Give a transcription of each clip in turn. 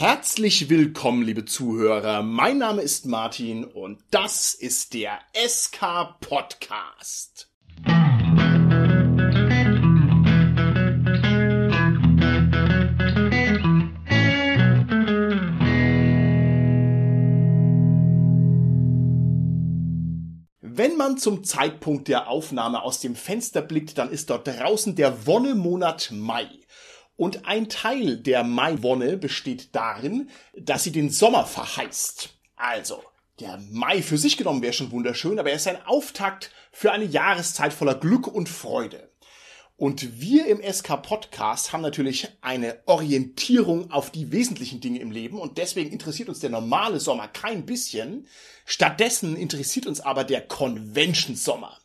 Herzlich willkommen, liebe Zuhörer. Mein Name ist Martin und das ist der SK Podcast. Wenn man zum Zeitpunkt der Aufnahme aus dem Fenster blickt, dann ist dort draußen der Wonnemonat Mai. Und ein Teil der Maiwonne besteht darin, dass sie den Sommer verheißt. Also, der Mai für sich genommen wäre schon wunderschön, aber er ist ein Auftakt für eine Jahreszeit voller Glück und Freude. Und wir im SK Podcast haben natürlich eine Orientierung auf die wesentlichen Dinge im Leben und deswegen interessiert uns der normale Sommer kein bisschen. Stattdessen interessiert uns aber der Convention Sommer.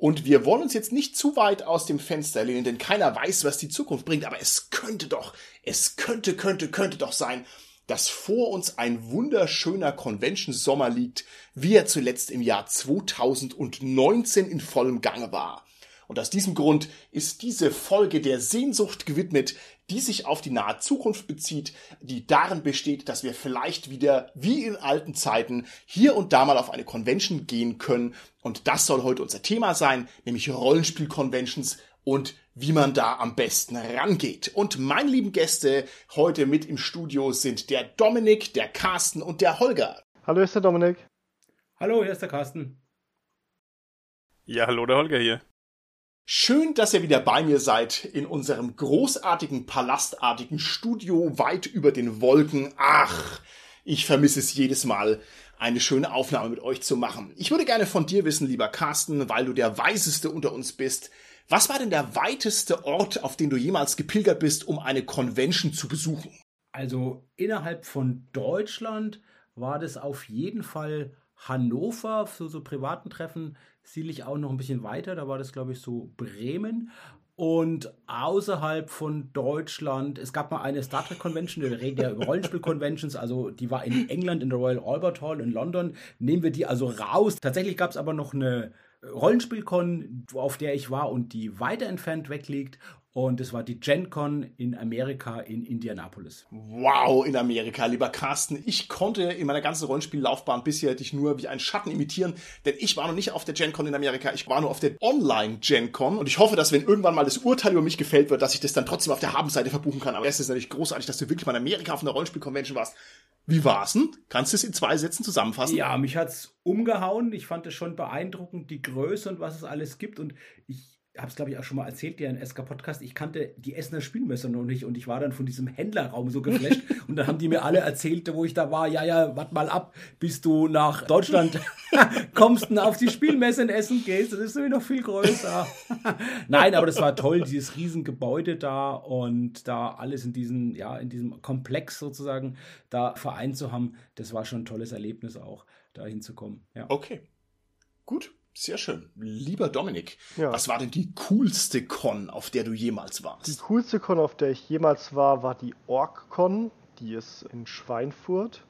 Und wir wollen uns jetzt nicht zu weit aus dem Fenster lehnen, denn keiner weiß, was die Zukunft bringt. Aber es könnte doch, es könnte, könnte, könnte doch sein, dass vor uns ein wunderschöner Convention-Sommer liegt, wie er zuletzt im Jahr 2019 in vollem Gange war. Und aus diesem Grund ist diese Folge der Sehnsucht gewidmet, die sich auf die nahe Zukunft bezieht, die darin besteht, dass wir vielleicht wieder wie in alten Zeiten hier und da mal auf eine Convention gehen können. Und das soll heute unser Thema sein, nämlich Rollenspiel-Conventions und wie man da am besten rangeht. Und meine lieben Gäste heute mit im Studio sind der Dominik, der Carsten und der Holger. Hallo, hier ist der Dominik. Hallo, hier ist der Carsten. Ja, hallo, der Holger hier. Schön, dass ihr wieder bei mir seid in unserem großartigen, palastartigen Studio weit über den Wolken. Ach, ich vermisse es jedes Mal, eine schöne Aufnahme mit euch zu machen. Ich würde gerne von dir wissen, lieber Carsten, weil du der Weiseste unter uns bist. Was war denn der weiteste Ort, auf den du jemals gepilgert bist, um eine Convention zu besuchen? Also innerhalb von Deutschland war das auf jeden Fall Hannover für so privaten Treffen sicherlich auch noch ein bisschen weiter. Da war das, glaube ich, so Bremen. Und außerhalb von Deutschland, es gab mal eine Star Trek Convention, wir reden ja über Rollenspiel-Conventions, also die war in England in der Royal Albert Hall in London. Nehmen wir die also raus. Tatsächlich gab es aber noch eine Rollenspiel-Con, auf der ich war und die weiter entfernt wegliegt. Und es war die GenCon in Amerika in Indianapolis. Wow, in Amerika, lieber Carsten. Ich konnte in meiner ganzen Rollenspiellaufbahn bisher dich nur wie einen Schatten imitieren, denn ich war noch nicht auf der GenCon in Amerika, ich war nur auf der Online-GenCon und ich hoffe, dass wenn irgendwann mal das Urteil über mich gefällt wird, dass ich das dann trotzdem auf der Habenseite verbuchen kann. Aber es ist natürlich großartig, dass du wirklich mal in Amerika auf einer Rollenspiel-Convention warst. Wie war's denn? Kannst du es in zwei Sätzen zusammenfassen? Ja, mich hat's umgehauen. Ich fand es schon beeindruckend, die Größe und was es alles gibt. Und ich habe es, glaube ich, auch schon mal erzählt, der in SK Podcast, ich kannte die Essener Spielmesser noch nicht und ich war dann von diesem Händlerraum so geflasht und dann haben die mir alle erzählt, wo ich da war, ja, ja, warte mal ab, bis du nach Deutschland kommst und auf die Spielmesse in Essen gehst, das ist nämlich noch viel größer. Nein, aber das war toll, dieses Riesengebäude da und da alles in diesem, ja, in diesem Komplex sozusagen da vereint zu haben, das war schon ein tolles Erlebnis auch, da hinzukommen. Ja. Okay, gut. Sehr schön. Lieber Dominik, ja. was war denn die coolste Con, auf der du jemals warst? Die coolste Con, auf der ich jemals war, war die Org-Con. Die ist in Schweinfurt.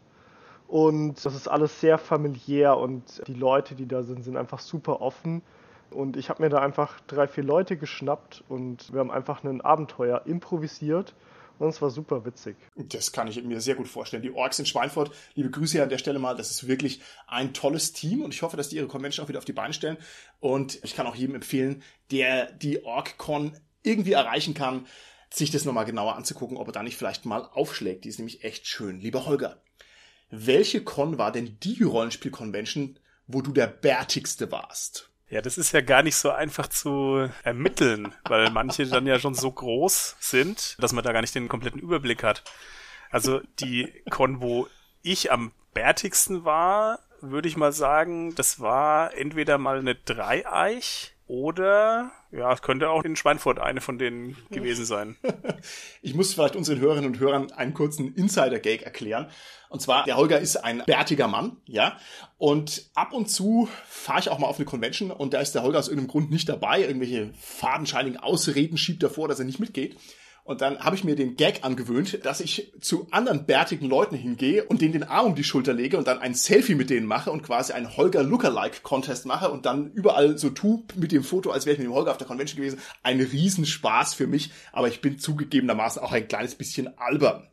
Und das ist alles sehr familiär und die Leute, die da sind, sind einfach super offen. Und ich habe mir da einfach drei, vier Leute geschnappt und wir haben einfach ein Abenteuer improvisiert und es war super witzig. Das kann ich mir sehr gut vorstellen. Die Orks in Schweinfurt, liebe Grüße an der Stelle mal. Das ist wirklich ein tolles Team und ich hoffe, dass die ihre Convention auch wieder auf die Beine stellen. Und ich kann auch jedem empfehlen, der die OrgCon irgendwie erreichen kann, sich das nochmal genauer anzugucken, ob er da nicht vielleicht mal aufschlägt. Die ist nämlich echt schön. Lieber Holger, welche Con war denn die Rollenspiel-Convention, wo du der bärtigste warst? Ja, das ist ja gar nicht so einfach zu ermitteln, weil manche dann ja schon so groß sind, dass man da gar nicht den kompletten Überblick hat. Also die Con, wo ich am bärtigsten war, würde ich mal sagen, das war entweder mal eine Dreieich oder, ja, es könnte auch in Schweinfurt eine von denen gewesen sein. ich muss vielleicht unseren Hörerinnen und Hörern einen kurzen Insider-Gag erklären. Und zwar, der Holger ist ein bärtiger Mann, ja. Und ab und zu fahre ich auch mal auf eine Convention und da ist der Holger aus irgendeinem Grund nicht dabei. Irgendwelche fadenscheinigen Ausreden schiebt er vor, dass er nicht mitgeht. Und dann habe ich mir den Gag angewöhnt, dass ich zu anderen bärtigen Leuten hingehe und denen den Arm um die Schulter lege und dann ein Selfie mit denen mache und quasi einen Holger Lookalike Contest mache und dann überall so tu mit dem Foto, als wäre ich mit dem Holger auf der Convention gewesen. Ein Riesenspaß für mich, aber ich bin zugegebenermaßen auch ein kleines bisschen albern.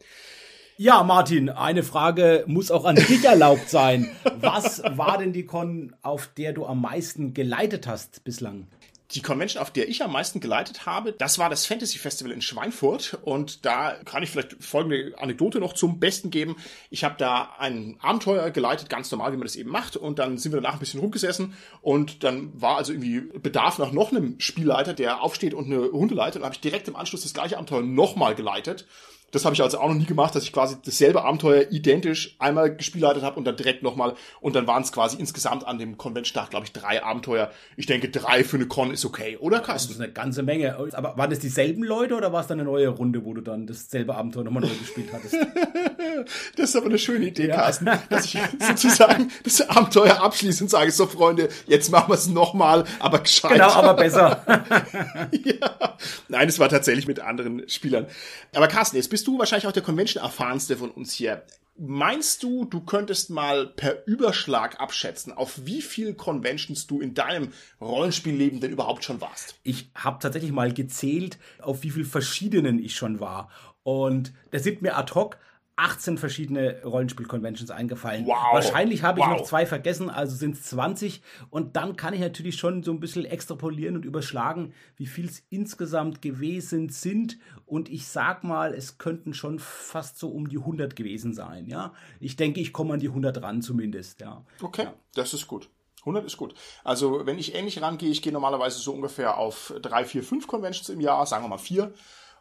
Ja, Martin, eine Frage muss auch an dich erlaubt sein. Was war denn die Con, auf der du am meisten geleitet hast bislang? Die Convention, auf der ich am meisten geleitet habe, das war das Fantasy Festival in Schweinfurt. Und da kann ich vielleicht folgende Anekdote noch zum Besten geben. Ich habe da ein Abenteuer geleitet, ganz normal, wie man das eben macht. Und dann sind wir danach ein bisschen rumgesessen. Und dann war also irgendwie Bedarf nach noch einem Spielleiter, der aufsteht und eine Runde leitet. Und habe ich direkt im Anschluss das gleiche Abenteuer nochmal geleitet. Das habe ich also auch noch nie gemacht, dass ich quasi dasselbe Abenteuer identisch einmal gespielleitet habe und dann direkt nochmal. Und dann waren es quasi insgesamt an dem Convention-Tag, glaube ich, drei Abenteuer. Ich denke, drei für eine Con ist okay, oder Carsten? Das ist eine ganze Menge. Aber waren das dieselben Leute oder war es dann eine neue Runde, wo du dann dasselbe Abenteuer nochmal neu gespielt hattest? das ist aber eine schöne Idee, ja. Carsten, dass ich sozusagen das Abenteuer abschließe und sage, so Freunde, jetzt machen wir es nochmal, aber gescheit. Genau, aber besser. ja. Nein, es war tatsächlich mit anderen Spielern. Aber Carsten, jetzt bist du wahrscheinlich auch der Convention-erfahrenste von uns hier. Meinst du, du könntest mal per Überschlag abschätzen, auf wie viel Conventions du in deinem Rollenspielleben denn überhaupt schon warst? Ich habe tatsächlich mal gezählt, auf wie viel verschiedenen ich schon war. Und da sind mir ad hoc 18 verschiedene Rollenspiel-Conventions eingefallen. Wow. Wahrscheinlich habe ich wow. noch zwei vergessen, also sind es 20. Und dann kann ich natürlich schon so ein bisschen extrapolieren und überschlagen, wie viel es insgesamt gewesen sind. Und ich sag mal, es könnten schon fast so um die 100 gewesen sein. Ja, ich denke, ich komme an die 100 ran zumindest. Ja. Okay, ja. das ist gut. 100 ist gut. Also, wenn ich ähnlich rangehe, ich gehe normalerweise so ungefähr auf drei, vier, fünf Conventions im Jahr, sagen wir mal vier.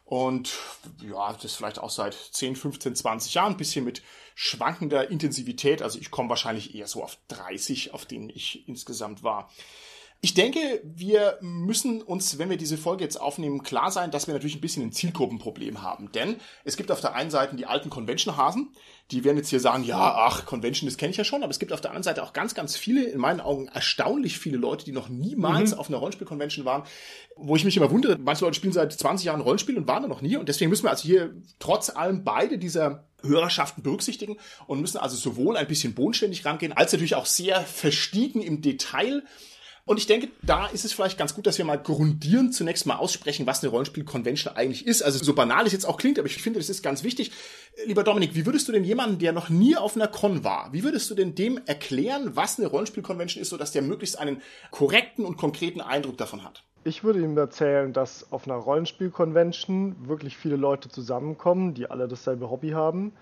Und ja, das vielleicht auch seit 10, 15, 20 Jahren, ein bisschen mit schwankender Intensivität. Also ich komme wahrscheinlich eher so auf 30, auf denen ich insgesamt war. Ich denke, wir müssen uns, wenn wir diese Folge jetzt aufnehmen, klar sein, dass wir natürlich ein bisschen ein Zielgruppenproblem haben. Denn es gibt auf der einen Seite die alten Convention-Hasen, die werden jetzt hier sagen, ja, ach, Convention, das kenne ich ja schon, aber es gibt auf der anderen Seite auch ganz, ganz viele, in meinen Augen erstaunlich viele Leute, die noch niemals mhm. auf einer Rollenspiel-Convention waren, wo ich mich immer wundere, manche Leute spielen seit 20 Jahren Rollenspiel und waren da noch nie und deswegen müssen wir also hier trotz allem beide dieser Hörerschaften berücksichtigen und müssen also sowohl ein bisschen bodenständig rangehen, als natürlich auch sehr verstiegen im Detail und ich denke, da ist es vielleicht ganz gut, dass wir mal grundierend zunächst mal aussprechen, was eine Rollenspiel-Convention eigentlich ist. Also so banal es jetzt auch klingt, aber ich finde, das ist ganz wichtig. Lieber Dominik, wie würdest du denn jemanden, der noch nie auf einer Con war, wie würdest du denn dem erklären, was eine Rollenspiel-Convention ist, sodass der möglichst einen korrekten und konkreten Eindruck davon hat? Ich würde ihm erzählen, dass auf einer Rollenspiel-Convention wirklich viele Leute zusammenkommen, die alle dasselbe Hobby haben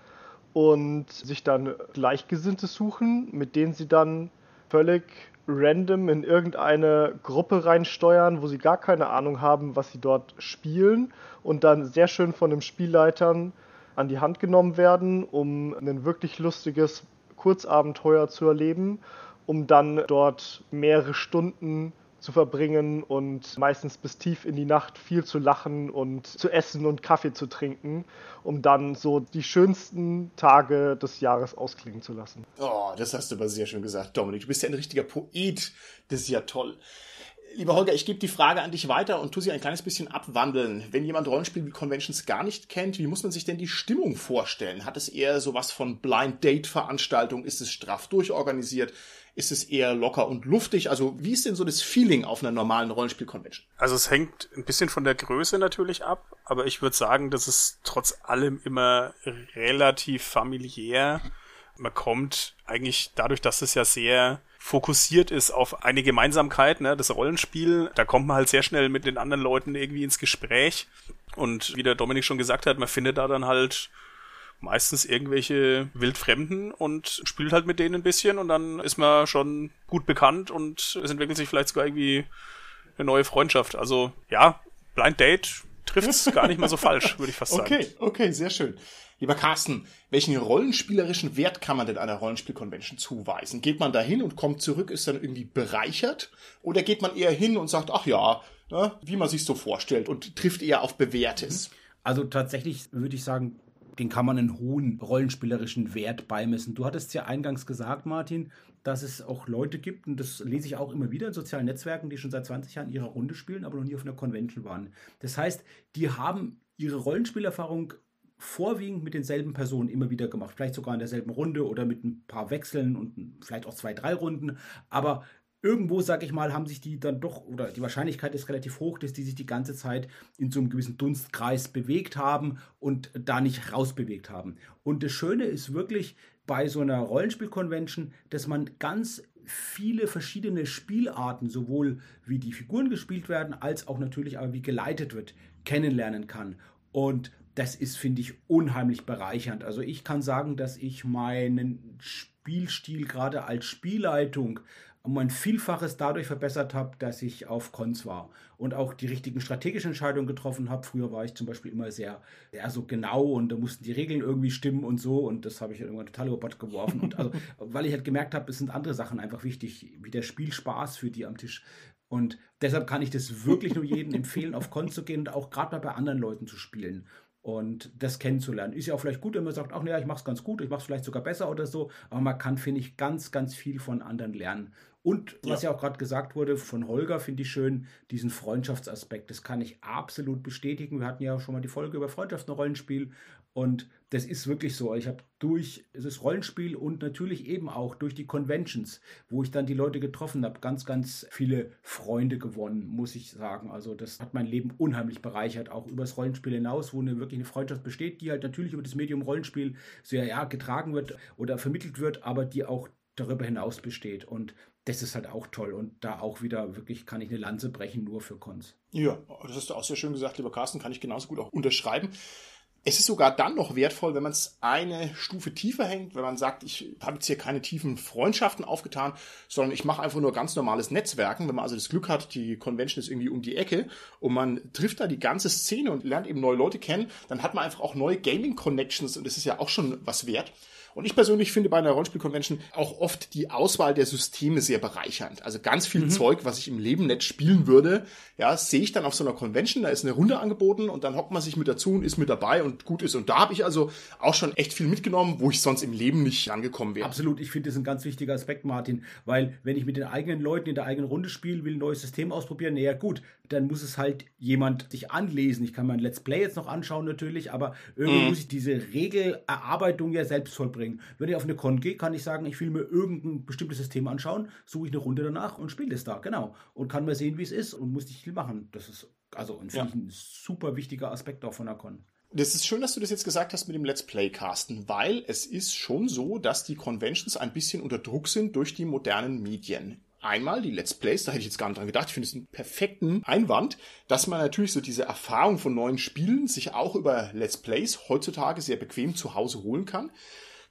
und sich dann Gleichgesinnte suchen, mit denen sie dann völlig random in irgendeine Gruppe reinsteuern, wo sie gar keine Ahnung haben, was sie dort spielen und dann sehr schön von den Spielleitern an die Hand genommen werden, um ein wirklich lustiges Kurzabenteuer zu erleben, um dann dort mehrere Stunden zu verbringen und meistens bis tief in die Nacht viel zu lachen und zu essen und Kaffee zu trinken, um dann so die schönsten Tage des Jahres ausklingen zu lassen. Oh, das hast du aber sehr schön gesagt, Dominik. Du bist ja ein richtiger Poet. Das ist ja toll. Lieber Holger, ich gebe die Frage an dich weiter und tu sie ein kleines bisschen abwandeln. Wenn jemand Rollenspiel-Conventions gar nicht kennt, wie muss man sich denn die Stimmung vorstellen? Hat es eher sowas von Blind Date-Veranstaltung? Ist es straff durchorganisiert? Ist es eher locker und luftig? Also wie ist denn so das Feeling auf einer normalen Rollenspiel-Convention? Also es hängt ein bisschen von der Größe natürlich ab, aber ich würde sagen, dass es trotz allem immer relativ familiär. Man kommt eigentlich dadurch, dass es ja sehr fokussiert ist auf eine Gemeinsamkeit, ne, das Rollenspiel, da kommt man halt sehr schnell mit den anderen Leuten irgendwie ins Gespräch. Und wie der Dominik schon gesagt hat, man findet da dann halt meistens irgendwelche Wildfremden und spielt halt mit denen ein bisschen und dann ist man schon gut bekannt und es entwickelt sich vielleicht sogar irgendwie eine neue Freundschaft. Also ja, Blind Date trifft's gar nicht mal so falsch, würde ich fast sagen. Okay, okay, sehr schön. Lieber Carsten, welchen rollenspielerischen Wert kann man denn einer Rollenspiel-Convention zuweisen? Geht man da hin und kommt zurück, ist dann irgendwie bereichert? Oder geht man eher hin und sagt, ach ja, ne, wie man sich so vorstellt und trifft eher auf Bewährtes? Also tatsächlich würde ich sagen, den kann man einen hohen rollenspielerischen Wert beimessen. Du hattest ja eingangs gesagt, Martin, dass es auch Leute gibt, und das lese ich auch immer wieder in sozialen Netzwerken, die schon seit 20 Jahren ihre Runde spielen, aber noch nie auf einer Convention waren. Das heißt, die haben ihre Rollenspielerfahrung vorwiegend mit denselben Personen immer wieder gemacht. Vielleicht sogar in derselben Runde oder mit ein paar Wechseln und vielleicht auch zwei, drei Runden. Aber irgendwo, sag ich mal, haben sich die dann doch, oder die Wahrscheinlichkeit ist relativ hoch, dass die sich die ganze Zeit in so einem gewissen Dunstkreis bewegt haben und da nicht rausbewegt haben. Und das Schöne ist wirklich bei so einer Rollenspiel-Convention, dass man ganz viele verschiedene Spielarten, sowohl wie die Figuren gespielt werden, als auch natürlich aber wie geleitet wird, kennenlernen kann. Und das ist, finde ich, unheimlich bereichernd. Also ich kann sagen, dass ich meinen Spielstil gerade als Spielleitung um ein Vielfaches dadurch verbessert habe, dass ich auf Cons war und auch die richtigen strategischen Entscheidungen getroffen habe. Früher war ich zum Beispiel immer sehr, sehr so genau und da mussten die Regeln irgendwie stimmen und so und das habe ich irgendwann total über Bord geworfen. Und also, weil ich halt gemerkt habe, es sind andere Sachen einfach wichtig, wie der Spielspaß für die am Tisch. Und deshalb kann ich das wirklich nur jedem empfehlen, auf Cons zu gehen und auch gerade mal bei anderen Leuten zu spielen und das kennenzulernen. Ist ja auch vielleicht gut, wenn man sagt, ach naja, ich mache es ganz gut, ich mache es vielleicht sogar besser oder so, aber man kann, finde ich, ganz, ganz viel von anderen lernen. Und was ja, ja auch gerade gesagt wurde von Holger, finde ich schön, diesen Freundschaftsaspekt. Das kann ich absolut bestätigen. Wir hatten ja schon mal die Folge über Freundschaft und Rollenspiel. Und das ist wirklich so. Ich habe durch das Rollenspiel und natürlich eben auch durch die Conventions, wo ich dann die Leute getroffen habe, ganz, ganz viele Freunde gewonnen, muss ich sagen. Also das hat mein Leben unheimlich bereichert, auch übers Rollenspiel hinaus, wo eine wirklich eine Freundschaft besteht, die halt natürlich über das Medium Rollenspiel sehr ja, getragen wird oder vermittelt wird, aber die auch darüber hinaus besteht. Und das ist halt auch toll. Und da auch wieder wirklich kann ich eine Lanze brechen, nur für Cons. Ja, das hast du auch sehr schön gesagt, lieber Carsten, kann ich genauso gut auch unterschreiben. Es ist sogar dann noch wertvoll, wenn man es eine Stufe tiefer hängt, wenn man sagt, ich habe jetzt hier keine tiefen Freundschaften aufgetan, sondern ich mache einfach nur ganz normales Netzwerken. Wenn man also das Glück hat, die Convention ist irgendwie um die Ecke und man trifft da die ganze Szene und lernt eben neue Leute kennen, dann hat man einfach auch neue Gaming-Connections und das ist ja auch schon was wert. Und ich persönlich finde bei einer Rollenspiel-Convention auch oft die Auswahl der Systeme sehr bereichernd. Also ganz viel mhm. Zeug, was ich im Leben nicht spielen würde, ja, sehe ich dann auf so einer Convention, da ist eine Runde angeboten und dann hockt man sich mit dazu und ist mit dabei und gut ist. Und da habe ich also auch schon echt viel mitgenommen, wo ich sonst im Leben nicht angekommen wäre. Absolut, ich finde das ein ganz wichtiger Aspekt, Martin, weil wenn ich mit den eigenen Leuten in der eigenen Runde spiele, will ein neues System ausprobieren, naja gut, dann muss es halt jemand sich anlesen. Ich kann mein Let's Play jetzt noch anschauen natürlich, aber irgendwie mhm. muss ich diese Regelerarbeitung ja selbst vollbringen. Wenn ich auf eine Con gehe, kann ich sagen, ich will mir irgendein bestimmtes System anschauen, suche ich eine Runde danach und spiele das da, genau. Und kann mal sehen, wie es ist und muss nicht viel machen. Das ist also ja. ein super wichtiger Aspekt auch von der Con. Das ist schön, dass du das jetzt gesagt hast mit dem Let's Play Casten, weil es ist schon so, dass die Conventions ein bisschen unter Druck sind durch die modernen Medien einmal die Let's Plays, da hätte ich jetzt gar nicht dran gedacht, ich finde es einen perfekten Einwand, dass man natürlich so diese Erfahrung von neuen Spielen sich auch über Let's Plays heutzutage sehr bequem zu Hause holen kann.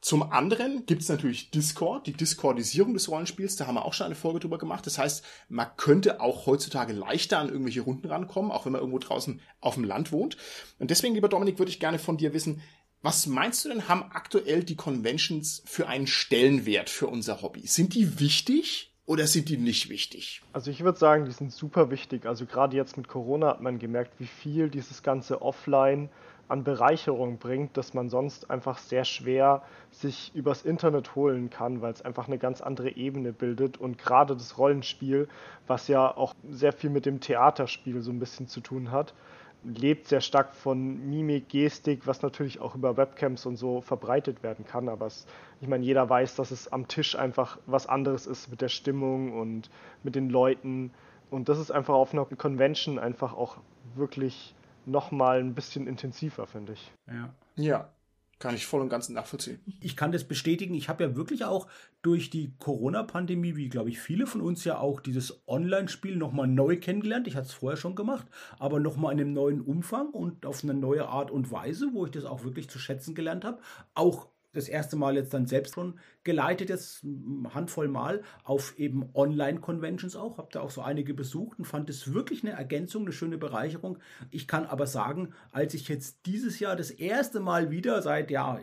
Zum anderen gibt es natürlich Discord, die Discordisierung des Rollenspiels, da haben wir auch schon eine Folge drüber gemacht. Das heißt, man könnte auch heutzutage leichter an irgendwelche Runden rankommen, auch wenn man irgendwo draußen auf dem Land wohnt. Und deswegen, lieber Dominik, würde ich gerne von dir wissen, was meinst du denn, haben aktuell die Conventions für einen Stellenwert für unser Hobby? Sind die wichtig? Oder sind die nicht wichtig? Also ich würde sagen, die sind super wichtig. Also gerade jetzt mit Corona hat man gemerkt, wie viel dieses ganze Offline an Bereicherung bringt, dass man sonst einfach sehr schwer sich übers Internet holen kann, weil es einfach eine ganz andere Ebene bildet. Und gerade das Rollenspiel, was ja auch sehr viel mit dem Theaterspiel so ein bisschen zu tun hat, lebt sehr stark von Mimik, Gestik, was natürlich auch über Webcams und so verbreitet werden kann. Aber es, ich meine, jeder weiß, dass es am Tisch einfach was anderes ist mit der Stimmung und mit den Leuten. Und das ist einfach auf einer Convention einfach auch wirklich nochmal ein bisschen intensiver, finde ich. Ja. Ja, kann ich voll und ganz nachvollziehen. Ich kann das bestätigen. Ich habe ja wirklich auch durch die Corona-Pandemie, wie glaube ich viele von uns ja auch, dieses Online-Spiel nochmal neu kennengelernt. Ich hatte es vorher schon gemacht, aber nochmal in einem neuen Umfang und auf eine neue Art und Weise, wo ich das auch wirklich zu schätzen gelernt habe. Auch das erste Mal jetzt dann selbst schon geleitet, jetzt eine Handvoll Mal auf eben Online-Conventions auch. Habe da auch so einige besucht und fand es wirklich eine Ergänzung, eine schöne Bereicherung. Ich kann aber sagen, als ich jetzt dieses Jahr das erste Mal wieder seit, ja,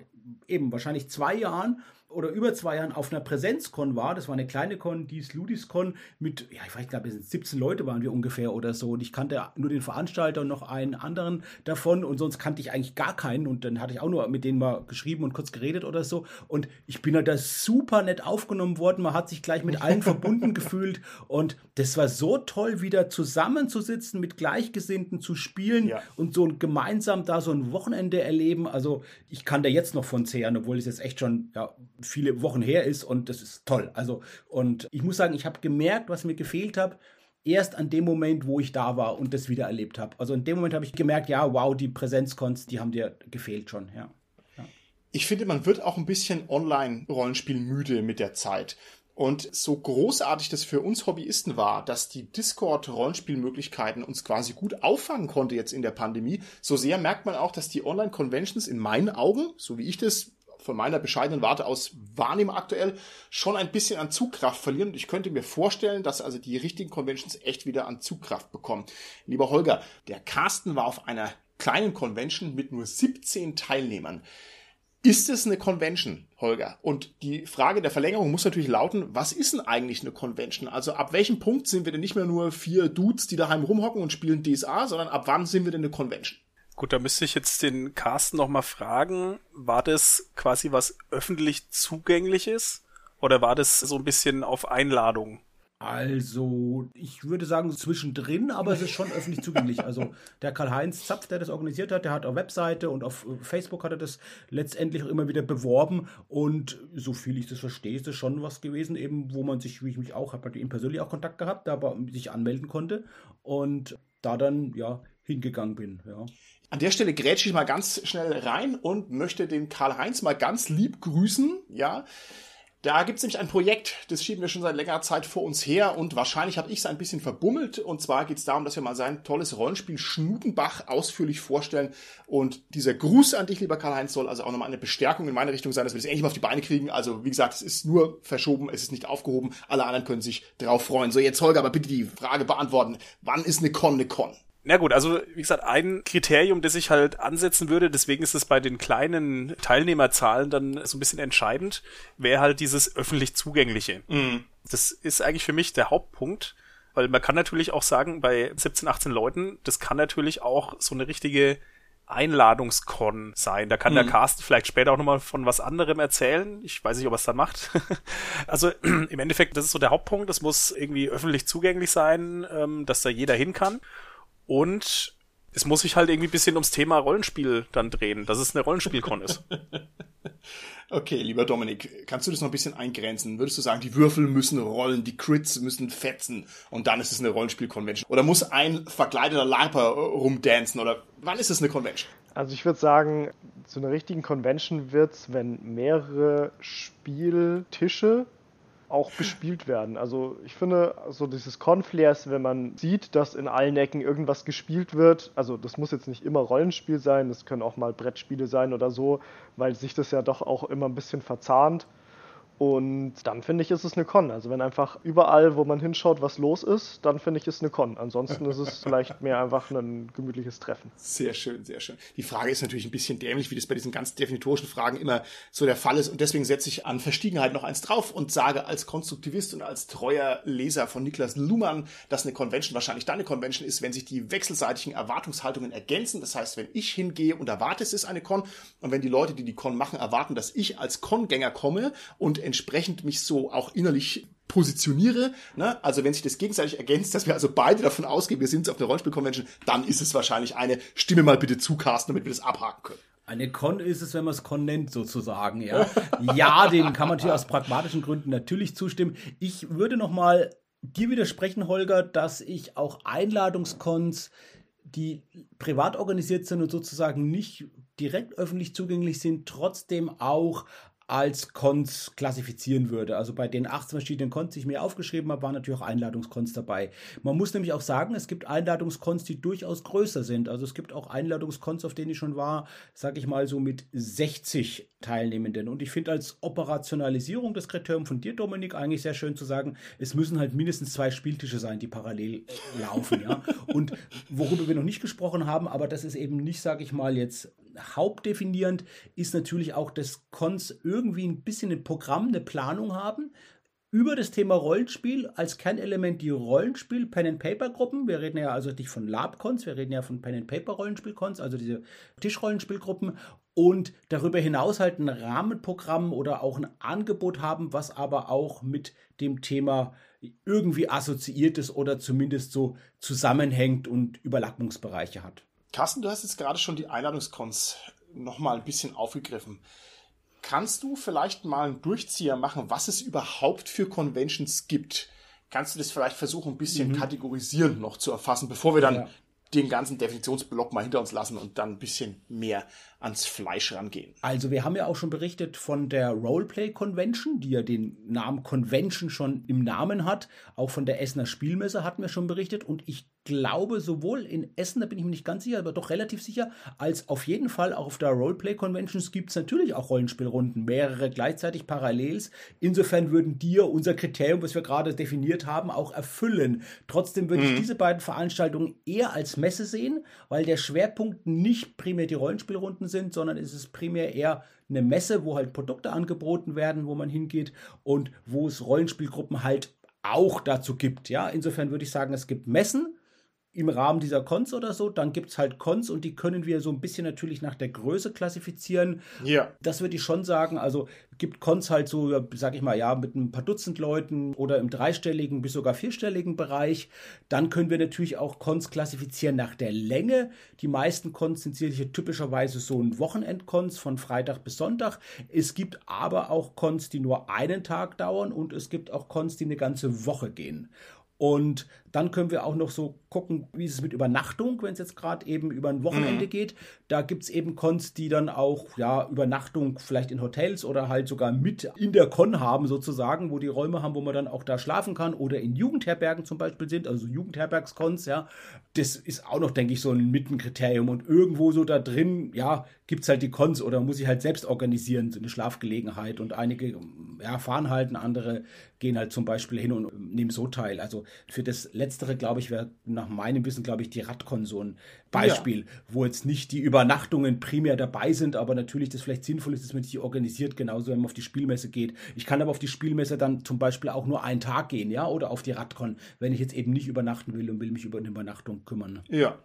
eben wahrscheinlich zwei Jahren oder über zwei Jahren auf einer Präsenzcon war. Das war eine kleine Con, die ist Ludiscon mit, ja, ich weiß, glaube, 17 Leute waren wir ungefähr oder so. Und ich kannte nur den Veranstalter und noch einen anderen davon und sonst kannte ich eigentlich gar keinen. Und dann hatte ich auch nur mit denen mal geschrieben und kurz geredet oder so. Und ich bin halt da super nett aufgenommen worden. Man hat sich gleich mit allen verbunden gefühlt. Und das war so toll, wieder zusammenzusitzen, mit Gleichgesinnten zu spielen ja. und so gemeinsam da so ein Wochenende erleben. Also ich kann da jetzt noch von zehren, obwohl es jetzt echt schon ja, viele Wochen her ist und das ist toll. Also, und ich muss sagen, ich habe gemerkt, was mir gefehlt hat, erst an dem Moment, wo ich da war und das wieder erlebt habe. Also in dem Moment habe ich gemerkt, ja, wow, die Präsenzcons, die haben dir gefehlt schon, ja. Ich finde, man wird auch ein bisschen Online-Rollenspiel müde mit der Zeit. Und so großartig das für uns Hobbyisten war, dass die Discord-Rollenspielmöglichkeiten uns quasi gut auffangen konnte jetzt in der Pandemie, so sehr merkt man auch, dass die Online-Conventions in meinen Augen, so wie ich das von meiner bescheidenen Warte aus wahrnehme aktuell, schon ein bisschen an Zugkraft verlieren. Und ich könnte mir vorstellen, dass also die richtigen Conventions echt wieder an Zugkraft bekommen. Lieber Holger, der Carsten war auf einer kleinen Convention mit nur 17 Teilnehmern. Ist es eine Convention, Holger? Und die Frage der Verlängerung muss natürlich lauten, was ist denn eigentlich eine Convention? Also ab welchem Punkt sind wir denn nicht mehr nur vier Dudes, die daheim rumhocken und spielen DSA, sondern ab wann sind wir denn eine Convention? Gut, da müsste ich jetzt den Carsten nochmal fragen, war das quasi was öffentlich zugängliches oder war das so ein bisschen auf Einladung? Also, ich würde sagen zwischendrin, aber es ist schon öffentlich zugänglich. Also, der Karl-Heinz Zapf, der das organisiert hat, der hat auf Webseite und auf Facebook hat er das letztendlich auch immer wieder beworben. Und so viel ich das verstehe, ist das schon was gewesen, eben, wo man sich, wie ich mich auch, habe mit ihm persönlich auch Kontakt gehabt, aber sich anmelden konnte und da dann, ja, hingegangen bin, ja. An der Stelle grätsche ich mal ganz schnell rein und möchte den Karl-Heinz mal ganz lieb grüßen, ja. Da gibt es nämlich ein Projekt, das schieben wir schon seit längerer Zeit vor uns her und wahrscheinlich habe ich es ein bisschen verbummelt. Und zwar geht es darum, dass wir mal sein tolles Rollenspiel Schnutenbach ausführlich vorstellen. Und dieser Gruß an dich, lieber Karl-Heinz, soll also auch nochmal eine Bestärkung in meine Richtung sein, dass wir das endlich mal auf die Beine kriegen. Also wie gesagt, es ist nur verschoben, es ist nicht aufgehoben. Alle anderen können sich drauf freuen. So, jetzt Holger, aber bitte die Frage beantworten. Wann ist eine Con eine Con? Na gut, also wie gesagt, ein Kriterium, das ich halt ansetzen würde, deswegen ist es bei den kleinen Teilnehmerzahlen dann so ein bisschen entscheidend, wäre halt dieses öffentlich zugängliche. Mhm. Das ist eigentlich für mich der Hauptpunkt, weil man kann natürlich auch sagen, bei 17, 18 Leuten, das kann natürlich auch so eine richtige Einladungskon sein. Da kann mhm. der Carsten vielleicht später auch nochmal von was anderem erzählen. Ich weiß nicht, ob er es dann macht. also im Endeffekt, das ist so der Hauptpunkt. Das muss irgendwie öffentlich zugänglich sein, ähm, dass da jeder hin kann. Und es muss sich halt irgendwie ein bisschen ums Thema Rollenspiel dann drehen, dass es eine Rollenspielkon ist. Okay, lieber Dominik, kannst du das noch ein bisschen eingrenzen? Würdest du sagen, die Würfel müssen rollen, die Crits müssen fetzen und dann ist es eine Rollenspiel-Convention? Oder muss ein verkleideter Larper rumdancen? Oder wann ist es eine Convention? Also ich würde sagen, zu einer richtigen Convention wird's, wenn mehrere Spieltische auch bespielt werden. Also ich finde, so dieses Conflares, wenn man sieht, dass in allen Ecken irgendwas gespielt wird, also das muss jetzt nicht immer Rollenspiel sein, das können auch mal Brettspiele sein oder so, weil sich das ja doch auch immer ein bisschen verzahnt. Und dann finde ich, ist es eine Con. Also wenn einfach überall, wo man hinschaut, was los ist, dann finde ich, ist eine Con. Ansonsten ist es vielleicht mehr einfach ein gemütliches Treffen. Sehr schön, sehr schön. Die Frage ist natürlich ein bisschen dämlich, wie das bei diesen ganz definitorischen Fragen immer so der Fall ist. Und deswegen setze ich an Verstiegenheit noch eins drauf und sage als Konstruktivist und als treuer Leser von Niklas Luhmann, dass eine Convention wahrscheinlich dann eine Convention ist, wenn sich die wechselseitigen Erwartungshaltungen ergänzen. Das heißt, wenn ich hingehe und erwarte, es ist eine Con und wenn die Leute, die die Con machen, erwarten, dass ich als Con-Gänger komme und entsprechend mich so auch innerlich positioniere. Ne? Also wenn sich das gegenseitig ergänzt, dass wir also beide davon ausgehen, wir sind auf der Rollenspiel-Convention, dann ist es wahrscheinlich eine Stimme mal bitte zucasten, damit wir das abhaken können. Eine Con ist es, wenn man es Con nennt, sozusagen, ja. ja, dem kann man natürlich aus pragmatischen Gründen natürlich zustimmen. Ich würde noch mal dir widersprechen, Holger, dass ich auch Einladungskons, die privat organisiert sind und sozusagen nicht direkt öffentlich zugänglich sind, trotzdem auch als Cons klassifizieren würde. Also bei den 18 verschiedenen Cons, die ich mir aufgeschrieben habe, waren natürlich auch Einladungscons dabei. Man muss nämlich auch sagen, es gibt Einladungscons, die durchaus größer sind. Also es gibt auch Einladungscons, auf denen ich schon war, sage ich mal so mit 60 Teilnehmenden. Und ich finde als Operationalisierung des Kriterium von dir, Dominik, eigentlich sehr schön zu sagen, es müssen halt mindestens zwei Spieltische sein, die parallel laufen. ja. Und worüber wir noch nicht gesprochen haben, aber das ist eben nicht, sage ich mal, jetzt hauptdefinierend ist natürlich auch, dass Cons irgendwie ein bisschen ein Programm, eine Planung haben. Über das Thema Rollenspiel als Kernelement die Rollenspiel Pen and Paper Gruppen. Wir reden ja also nicht von Lab-Cons, wir reden ja von Pen and Paper Rollenspiel-Cons, also diese Tischrollenspielgruppen und darüber hinaus halt ein Rahmenprogramm oder auch ein Angebot haben, was aber auch mit dem Thema irgendwie assoziiert ist oder zumindest so zusammenhängt und Überlappungsbereiche hat. Carsten, du hast jetzt gerade schon die Einladungskons nochmal ein bisschen aufgegriffen. Kannst du vielleicht mal einen Durchzieher machen, was es überhaupt für Conventions gibt? Kannst du das vielleicht versuchen, ein bisschen mhm. kategorisierend noch zu erfassen, bevor wir dann ja. den ganzen Definitionsblock mal hinter uns lassen und dann ein bisschen mehr ans Fleisch rangehen. Also wir haben ja auch schon berichtet von der Roleplay Convention, die ja den Namen Convention schon im Namen hat. Auch von der Essener Spielmesse hatten wir schon berichtet. Und ich glaube, sowohl in Essen, da bin ich mir nicht ganz sicher, aber doch relativ sicher, als auf jeden Fall auch auf der Roleplay Conventions gibt es natürlich auch Rollenspielrunden, mehrere gleichzeitig Parallels. Insofern würden dir unser Kriterium, was wir gerade definiert haben, auch erfüllen. Trotzdem würde mhm. ich diese beiden Veranstaltungen eher als Messe sehen, weil der Schwerpunkt nicht primär die Rollenspielrunden sind, sondern es ist primär eher eine Messe, wo halt Produkte angeboten werden, wo man hingeht und wo es Rollenspielgruppen halt auch dazu gibt. Ja, insofern würde ich sagen, es gibt Messen im Rahmen dieser Cons oder so. Dann gibt es halt Cons und die können wir so ein bisschen natürlich nach der Größe klassifizieren. Ja. Das würde ich schon sagen. Also gibt Cons halt so, sag ich mal, ja, mit ein paar Dutzend Leuten oder im dreistelligen bis sogar vierstelligen Bereich. Dann können wir natürlich auch Cons klassifizieren nach der Länge. Die meisten Cons sind sicherlich typischerweise so ein Wochenend-Cons von Freitag bis Sonntag. Es gibt aber auch Cons, die nur einen Tag dauern und es gibt auch Cons, die eine ganze Woche gehen. Und dann können wir auch noch so gucken, wie ist es mit Übernachtung, wenn es jetzt gerade eben über ein Wochenende mhm. geht. Da gibt es eben Cons, die dann auch ja Übernachtung vielleicht in Hotels oder halt sogar mit in der Con haben sozusagen, wo die Räume haben, wo man dann auch da schlafen kann oder in Jugendherbergen zum Beispiel sind, also Jugendherbergskons, ja. Das ist auch noch, denke ich, so ein Mittenkriterium und irgendwo so da drin, ja, gibt es halt die Cons oder muss ich halt selbst organisieren, so eine Schlafgelegenheit und einige ja, fahren halt, andere gehen halt zum Beispiel hin und nehmen so teil. Also für das letztere, glaube ich, wäre nach meinem Wissen, glaube ich, die Radkon so ein Beispiel, ja. wo jetzt nicht die Übernachtungen primär dabei sind, aber natürlich das vielleicht sinnvoll ist, dass man die organisiert, genauso wenn man auf die Spielmesse geht. Ich kann aber auf die Spielmesse dann zum Beispiel auch nur einen Tag gehen, ja, oder auf die Radkon, wenn ich jetzt eben nicht übernachten will und will mich über eine Übernachtung kümmern. Ja.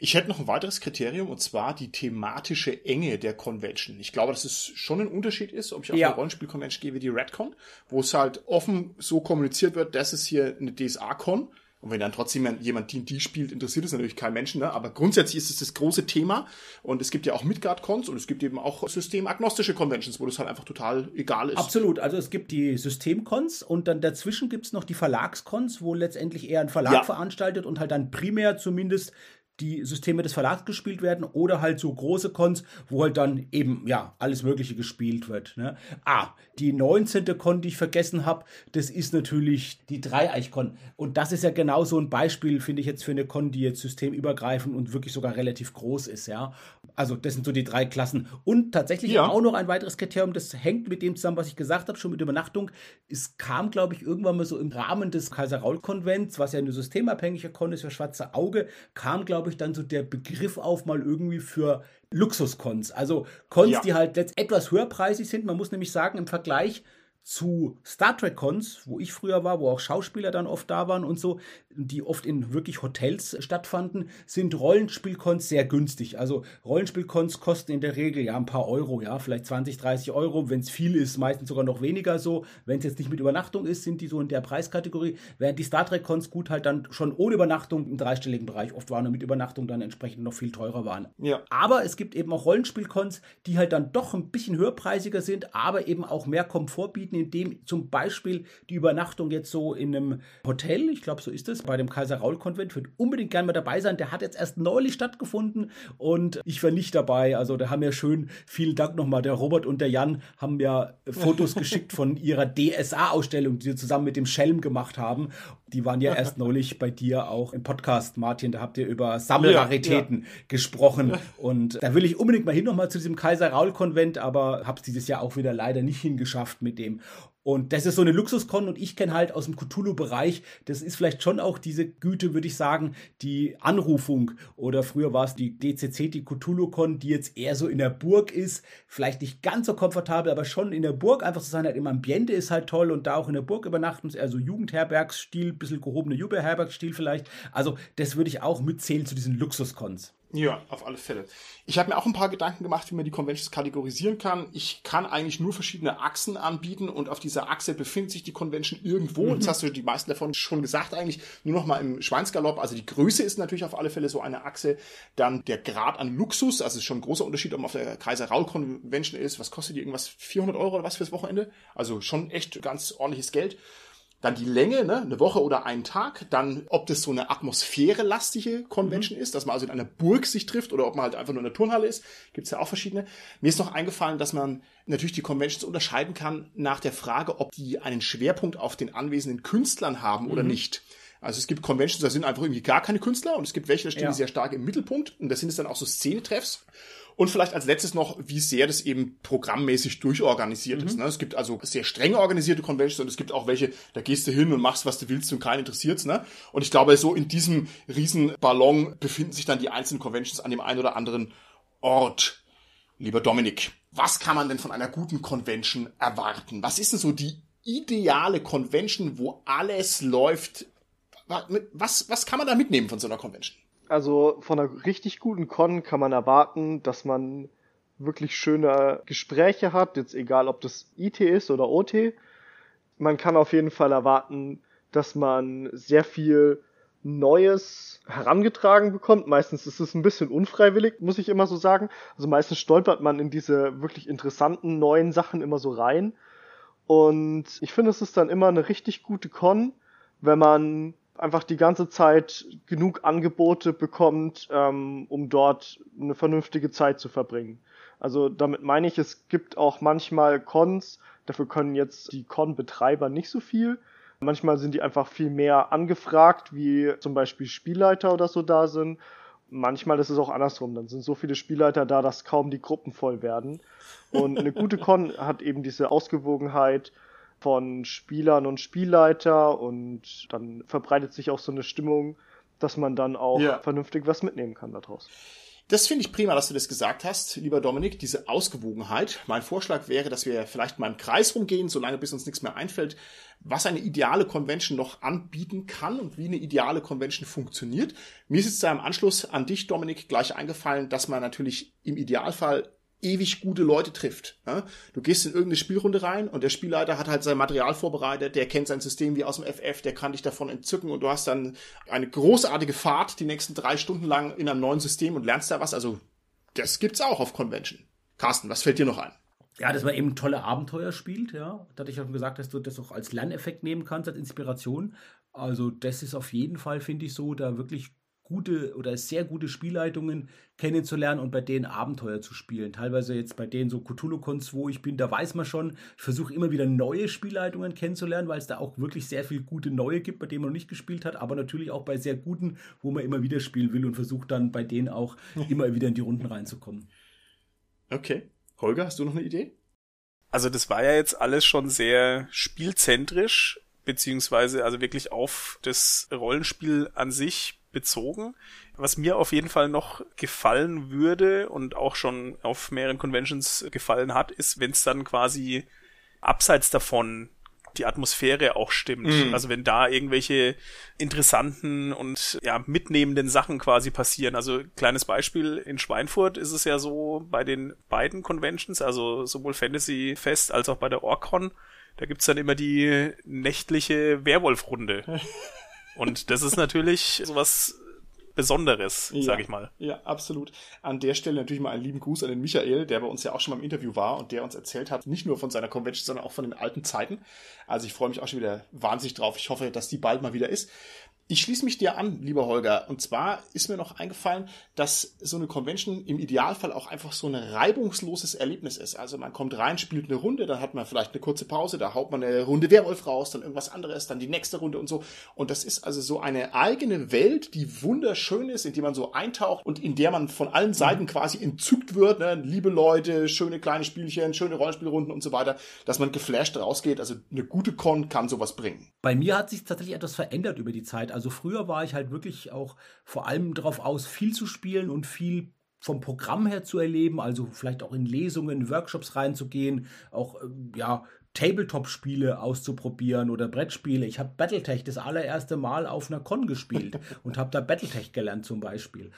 Ich hätte noch ein weiteres Kriterium und zwar die thematische Enge der Convention. Ich glaube, dass es schon ein Unterschied ist, ob ich auf ja. eine Rollenspiel-Convention gehe wie die Redcon, wo es halt offen so kommuniziert wird, das ist hier eine DSA-Con und wenn dann trotzdem jemand D&D spielt, interessiert es natürlich keinen Menschen, ne? aber grundsätzlich ist es das große Thema und es gibt ja auch Midgard-Cons und es gibt eben auch systemagnostische Conventions, wo das halt einfach total egal ist. Absolut, also es gibt die System-Cons und dann dazwischen gibt es noch die Verlags-Cons, wo letztendlich eher ein Verlag ja. veranstaltet und halt dann primär zumindest die Systeme des Verlags gespielt werden oder halt so große Cons, wo halt dann eben, ja, alles Mögliche gespielt wird. Ne? Ah, die 19. Con, die ich vergessen habe, das ist natürlich die Dreieich-Con. Und das ist ja genau so ein Beispiel, finde ich jetzt für eine Con, die jetzt systemübergreifend und wirklich sogar relativ groß ist, ja. Also, das sind so die drei Klassen. Und tatsächlich ja. auch noch ein weiteres Kriterium, das hängt mit dem zusammen, was ich gesagt habe, schon mit Übernachtung. Es kam, glaube ich, irgendwann mal so im Rahmen des Kaiser-Raul-Konvents, was ja eine systemabhängige Con ist für Schwarze Auge, kam, glaube ich, glaube ich, dann so der Begriff auf mal irgendwie für Luxuskons. Also Cons, ja. die halt etwas höherpreisig sind. Man muss nämlich sagen, im Vergleich zu Star Trek Cons, wo ich früher war, wo auch Schauspieler dann oft da waren und so, die oft in wirklich Hotels stattfanden, sind Rollenspielcons sehr günstig. Also Rollenspielcons kosten in der Regel ja ein paar Euro, ja, vielleicht 20, 30 Euro. Wenn es viel ist, meistens sogar noch weniger so. Wenn es jetzt nicht mit Übernachtung ist, sind die so in der Preiskategorie. Während die Star Trek Cons gut halt dann schon ohne Übernachtung im dreistelligen Bereich oft waren und mit Übernachtung dann entsprechend noch viel teurer waren. Ja. Aber es gibt eben auch Rollenspielcons, die halt dann doch ein bisschen höherpreisiger sind, aber eben auch mehr Komfort bieten in dem zum Beispiel die Übernachtung jetzt so in einem Hotel, ich glaube, so ist es, bei dem Kaiser-Raul-Konvent, würde unbedingt gerne mal dabei sein. Der hat jetzt erst neulich stattgefunden und ich war nicht dabei. Also da haben ja schön, vielen Dank nochmal, der Robert und der Jan haben ja Fotos geschickt von ihrer DSA-Ausstellung, die sie zusammen mit dem Schelm gemacht haben. Die waren ja erst neulich bei dir auch im Podcast, Martin. Da habt ihr über Sammelraritäten ja, ja. gesprochen. Und da will ich unbedingt mal hin nochmal zu diesem Kaiser-Raul-Konvent, aber habe es dieses Jahr auch wieder leider nicht hingeschafft mit dem. Und das ist so eine Luxuskon und ich kenne halt aus dem Cthulhu-Bereich, das ist vielleicht schon auch diese Güte, würde ich sagen, die Anrufung. Oder früher war es die DCC, die Cthulhu-Con, die jetzt eher so in der Burg ist. Vielleicht nicht ganz so komfortabel, aber schon in der Burg einfach zu sein, halt im Ambiente ist halt toll und da auch in der Burg übernachten, ist eher so Jugendherbergsstil, bisschen gehobene Jugendherbergsstil vielleicht. Also das würde ich auch mitzählen zu diesen Luxuskons. Ja, auf alle Fälle. Ich habe mir auch ein paar Gedanken gemacht, wie man die Conventions kategorisieren kann. Ich kann eigentlich nur verschiedene Achsen anbieten und auf dieser Achse befindet sich die Convention irgendwo. Mhm. Jetzt hast du die meisten davon schon gesagt eigentlich. Nur noch mal im Schweinsgalopp. Also die Größe ist natürlich auf alle Fälle so eine Achse. Dann der Grad an Luxus. Also es ist schon ein großer Unterschied, ob man auf der Kaiser Raul Convention ist. Was kostet die? Irgendwas 400 Euro oder was fürs Wochenende? Also schon echt ganz ordentliches Geld. Dann die Länge, ne, eine Woche oder einen Tag. Dann, ob das so eine atmosphärelastige Convention mhm. ist, dass man also in einer Burg sich trifft oder ob man halt einfach nur in der Turnhalle ist. Gibt's ja auch verschiedene. Mir ist noch eingefallen, dass man natürlich die Conventions unterscheiden kann nach der Frage, ob die einen Schwerpunkt auf den anwesenden Künstlern haben mhm. oder nicht. Also es gibt Conventions, da sind einfach irgendwie gar keine Künstler und es gibt welche, da stehen ja. die sehr stark im Mittelpunkt und da sind es dann auch so Szenetreffs. Und vielleicht als letztes noch, wie sehr das eben programmmäßig durchorganisiert mhm. ist. Ne? Es gibt also sehr streng organisierte Conventions und es gibt auch welche, da gehst du hin und machst, was du willst und keinen interessiert's. Ne? Und ich glaube, so in diesem riesen Ballon befinden sich dann die einzelnen Conventions an dem einen oder anderen Ort. Lieber Dominik, was kann man denn von einer guten Convention erwarten? Was ist denn so die ideale Convention, wo alles läuft? Was, was kann man da mitnehmen von so einer Convention? Also von einer richtig guten Con kann man erwarten, dass man wirklich schöne Gespräche hat, jetzt egal ob das IT ist oder OT. Man kann auf jeden Fall erwarten, dass man sehr viel Neues herangetragen bekommt. Meistens ist es ein bisschen unfreiwillig, muss ich immer so sagen. Also meistens stolpert man in diese wirklich interessanten neuen Sachen immer so rein. Und ich finde, es ist dann immer eine richtig gute Con, wenn man einfach die ganze Zeit genug Angebote bekommt, ähm, um dort eine vernünftige Zeit zu verbringen. Also damit meine ich, es gibt auch manchmal Cons, dafür können jetzt die Con-Betreiber nicht so viel. Manchmal sind die einfach viel mehr angefragt, wie zum Beispiel Spielleiter oder so da sind. Manchmal ist es auch andersrum, dann sind so viele Spielleiter da, dass kaum die Gruppen voll werden. Und eine gute Con hat eben diese Ausgewogenheit, von Spielern und Spielleiter und dann verbreitet sich auch so eine Stimmung, dass man dann auch ja. vernünftig was mitnehmen kann daraus. Das finde ich prima, dass du das gesagt hast, lieber Dominik, diese Ausgewogenheit. Mein Vorschlag wäre, dass wir vielleicht mal im Kreis rumgehen, solange bis uns nichts mehr einfällt, was eine ideale Convention noch anbieten kann und wie eine ideale Convention funktioniert. Mir ist jetzt da im Anschluss an dich, Dominik, gleich eingefallen, dass man natürlich im Idealfall ewig gute Leute trifft. Ja? Du gehst in irgendeine Spielrunde rein und der Spielleiter hat halt sein Material vorbereitet, der kennt sein System wie aus dem FF, der kann dich davon entzücken und du hast dann eine großartige Fahrt die nächsten drei Stunden lang in einem neuen System und lernst da was. Also das gibt's auch auf Convention. Carsten, was fällt dir noch ein? Ja, dass man eben tolle Abenteuer spielt, ja. Da hatte ich ja schon gesagt, dass du das auch als Lerneffekt nehmen kannst, als Inspiration. Also das ist auf jeden Fall, finde ich so, da wirklich gute oder sehr gute Spielleitungen kennenzulernen und bei denen Abenteuer zu spielen. Teilweise jetzt bei denen so Cthulhu-Cons, wo ich bin, da weiß man schon, ich versuche immer wieder neue Spielleitungen kennenzulernen, weil es da auch wirklich sehr viel gute neue gibt, bei denen man noch nicht gespielt hat, aber natürlich auch bei sehr guten, wo man immer wieder spielen will und versucht dann bei denen auch immer wieder in die Runden reinzukommen. Okay. Holger, hast du noch eine Idee? Also das war ja jetzt alles schon sehr spielzentrisch, beziehungsweise also wirklich auf das Rollenspiel an sich bezogen. Was mir auf jeden Fall noch gefallen würde und auch schon auf mehreren Conventions gefallen hat, ist, wenn es dann quasi abseits davon die Atmosphäre auch stimmt. Mhm. Also wenn da irgendwelche interessanten und ja mitnehmenden Sachen quasi passieren. Also kleines Beispiel in Schweinfurt ist es ja so bei den beiden Conventions, also sowohl Fantasy Fest als auch bei der Orcon, da gibt's dann immer die nächtliche Werwolf-Runde. Und das ist natürlich sowas Besonderes, ja, sag ich mal. Ja, absolut. An der Stelle natürlich mal einen lieben Gruß an den Michael, der bei uns ja auch schon mal im Interview war und der uns erzählt hat, nicht nur von seiner Convention, sondern auch von den alten Zeiten. Also ich freue mich auch schon wieder wahnsinnig drauf. Ich hoffe, dass die bald mal wieder ist. Ich schließe mich dir an, lieber Holger. Und zwar ist mir noch eingefallen, dass so eine Convention im Idealfall auch einfach so ein reibungsloses Erlebnis ist. Also man kommt rein, spielt eine Runde, dann hat man vielleicht eine kurze Pause, da haut man eine Runde Werwolf raus, dann irgendwas anderes, dann die nächste Runde und so. Und das ist also so eine eigene Welt, die wunderschön ist, in die man so eintaucht und in der man von allen Seiten quasi entzückt wird. Ne? Liebe Leute, schöne kleine Spielchen, schöne Rollenspielrunden und so weiter, dass man geflasht rausgeht. Also eine gute Con kann sowas bringen. Bei mir hat sich tatsächlich etwas verändert über die Zeit. Also früher war ich halt wirklich auch vor allem darauf aus, viel zu spielen und viel vom Programm her zu erleben, also vielleicht auch in Lesungen, Workshops reinzugehen, auch äh, ja Tabletop-Spiele auszuprobieren oder Brettspiele. Ich habe Battletech das allererste Mal auf einer Con gespielt und habe da Battletech gelernt zum Beispiel.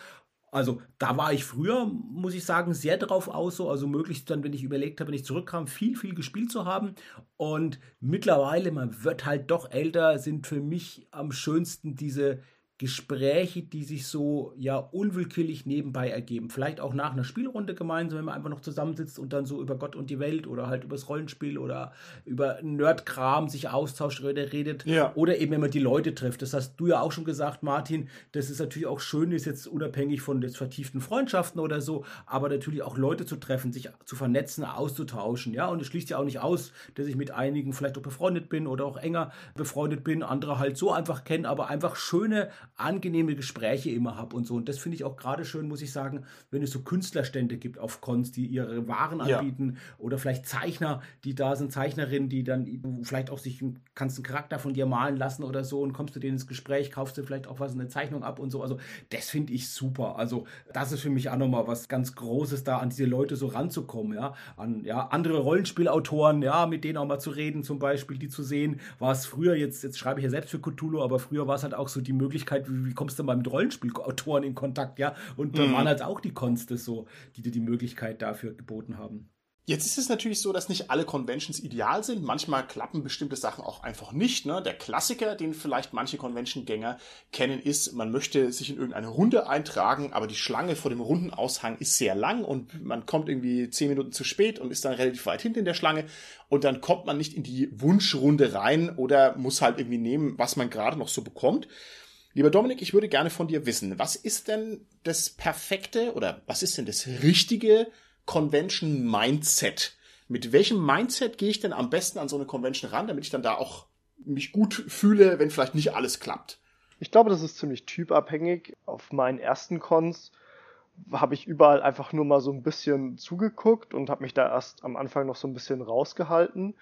Also da war ich früher, muss ich sagen, sehr drauf aus, so, also möglichst dann, wenn ich überlegt habe, wenn ich zurückkam, viel, viel gespielt zu haben. Und mittlerweile, man wird halt doch älter, sind für mich am schönsten diese Gespräche, die sich so ja unwillkürlich nebenbei ergeben. Vielleicht auch nach einer Spielrunde gemeinsam, wenn man einfach noch zusammensitzt und dann so über Gott und die Welt oder halt über das Rollenspiel oder über Nerdkram sich austauscht oder redet. Ja. Oder eben, wenn man die Leute trifft. Das hast du ja auch schon gesagt, Martin, dass es natürlich auch schön ist, jetzt unabhängig von jetzt vertieften Freundschaften oder so, aber natürlich auch Leute zu treffen, sich zu vernetzen, auszutauschen. Ja, und es schließt ja auch nicht aus, dass ich mit einigen vielleicht auch befreundet bin oder auch enger befreundet bin, andere halt so einfach kennen, aber einfach schöne angenehme Gespräche immer habe und so. Und das finde ich auch gerade schön, muss ich sagen, wenn es so Künstlerstände gibt auf Cons, die ihre Waren anbieten ja. oder vielleicht Zeichner, die da sind, Zeichnerinnen, die dann vielleicht auch sich kannst einen Charakter von dir malen lassen oder so und kommst du denen ins Gespräch, kaufst du vielleicht auch was, eine Zeichnung ab und so. Also das finde ich super. Also das ist für mich auch nochmal was ganz Großes, da an diese Leute so ranzukommen, ja. An ja, andere Rollenspielautoren, ja, mit denen auch mal zu reden, zum Beispiel, die zu sehen, war es früher, jetzt, jetzt schreibe ich ja selbst für Cthulhu, aber früher war es halt auch so die Möglichkeit, wie, wie kommst du mal mit Rollenspielautoren in Kontakt, ja? Und dann mhm. waren halt auch die Konstes so, die dir die Möglichkeit dafür geboten haben. Jetzt ist es natürlich so, dass nicht alle Conventions ideal sind. Manchmal klappen bestimmte Sachen auch einfach nicht. Ne? Der Klassiker, den vielleicht manche Convention-Gänger kennen, ist, man möchte sich in irgendeine Runde eintragen, aber die Schlange vor dem Rundenaushang ist sehr lang und man kommt irgendwie zehn Minuten zu spät und ist dann relativ weit hinten in der Schlange und dann kommt man nicht in die Wunschrunde rein oder muss halt irgendwie nehmen, was man gerade noch so bekommt. Lieber Dominik, ich würde gerne von dir wissen, was ist denn das perfekte oder was ist denn das richtige Convention Mindset? Mit welchem Mindset gehe ich denn am besten an so eine Convention ran, damit ich dann da auch mich gut fühle, wenn vielleicht nicht alles klappt? Ich glaube, das ist ziemlich typabhängig. Auf meinen ersten Cons habe ich überall einfach nur mal so ein bisschen zugeguckt und habe mich da erst am Anfang noch so ein bisschen rausgehalten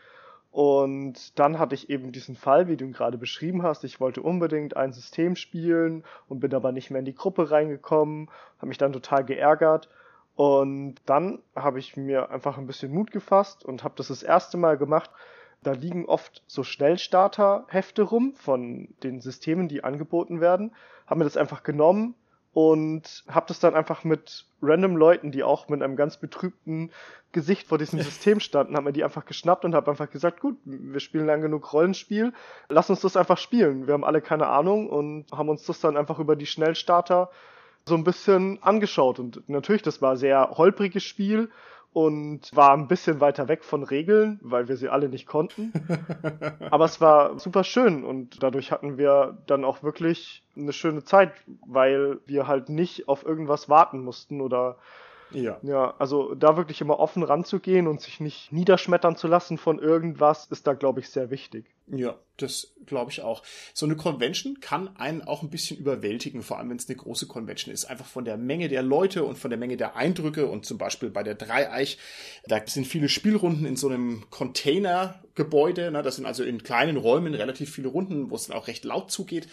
und dann hatte ich eben diesen Fall, wie du ihn gerade beschrieben hast. Ich wollte unbedingt ein System spielen und bin aber nicht mehr in die Gruppe reingekommen, habe mich dann total geärgert. Und dann habe ich mir einfach ein bisschen Mut gefasst und habe das das erste Mal gemacht. Da liegen oft so Schnellstarter-Hefte rum von den Systemen, die angeboten werden. Haben mir das einfach genommen, und habe das dann einfach mit random Leuten, die auch mit einem ganz betrübten Gesicht vor diesem System standen, haben mir die einfach geschnappt und habe einfach gesagt, gut, wir spielen lang genug Rollenspiel, lass uns das einfach spielen. Wir haben alle keine Ahnung und haben uns das dann einfach über die Schnellstarter so ein bisschen angeschaut und natürlich, das war ein sehr holpriges Spiel und war ein bisschen weiter weg von Regeln, weil wir sie alle nicht konnten. Aber es war super schön und dadurch hatten wir dann auch wirklich eine schöne Zeit, weil wir halt nicht auf irgendwas warten mussten oder ja. Ja, also da wirklich immer offen ranzugehen und sich nicht niederschmettern zu lassen von irgendwas, ist da, glaube ich, sehr wichtig. Ja, das glaube ich auch. So eine Convention kann einen auch ein bisschen überwältigen, vor allem wenn es eine große Convention ist. Einfach von der Menge der Leute und von der Menge der Eindrücke und zum Beispiel bei der Dreieich, da sind viele Spielrunden in so einem Containergebäude. Ne? Das sind also in kleinen Räumen relativ viele Runden, wo es dann auch recht laut zugeht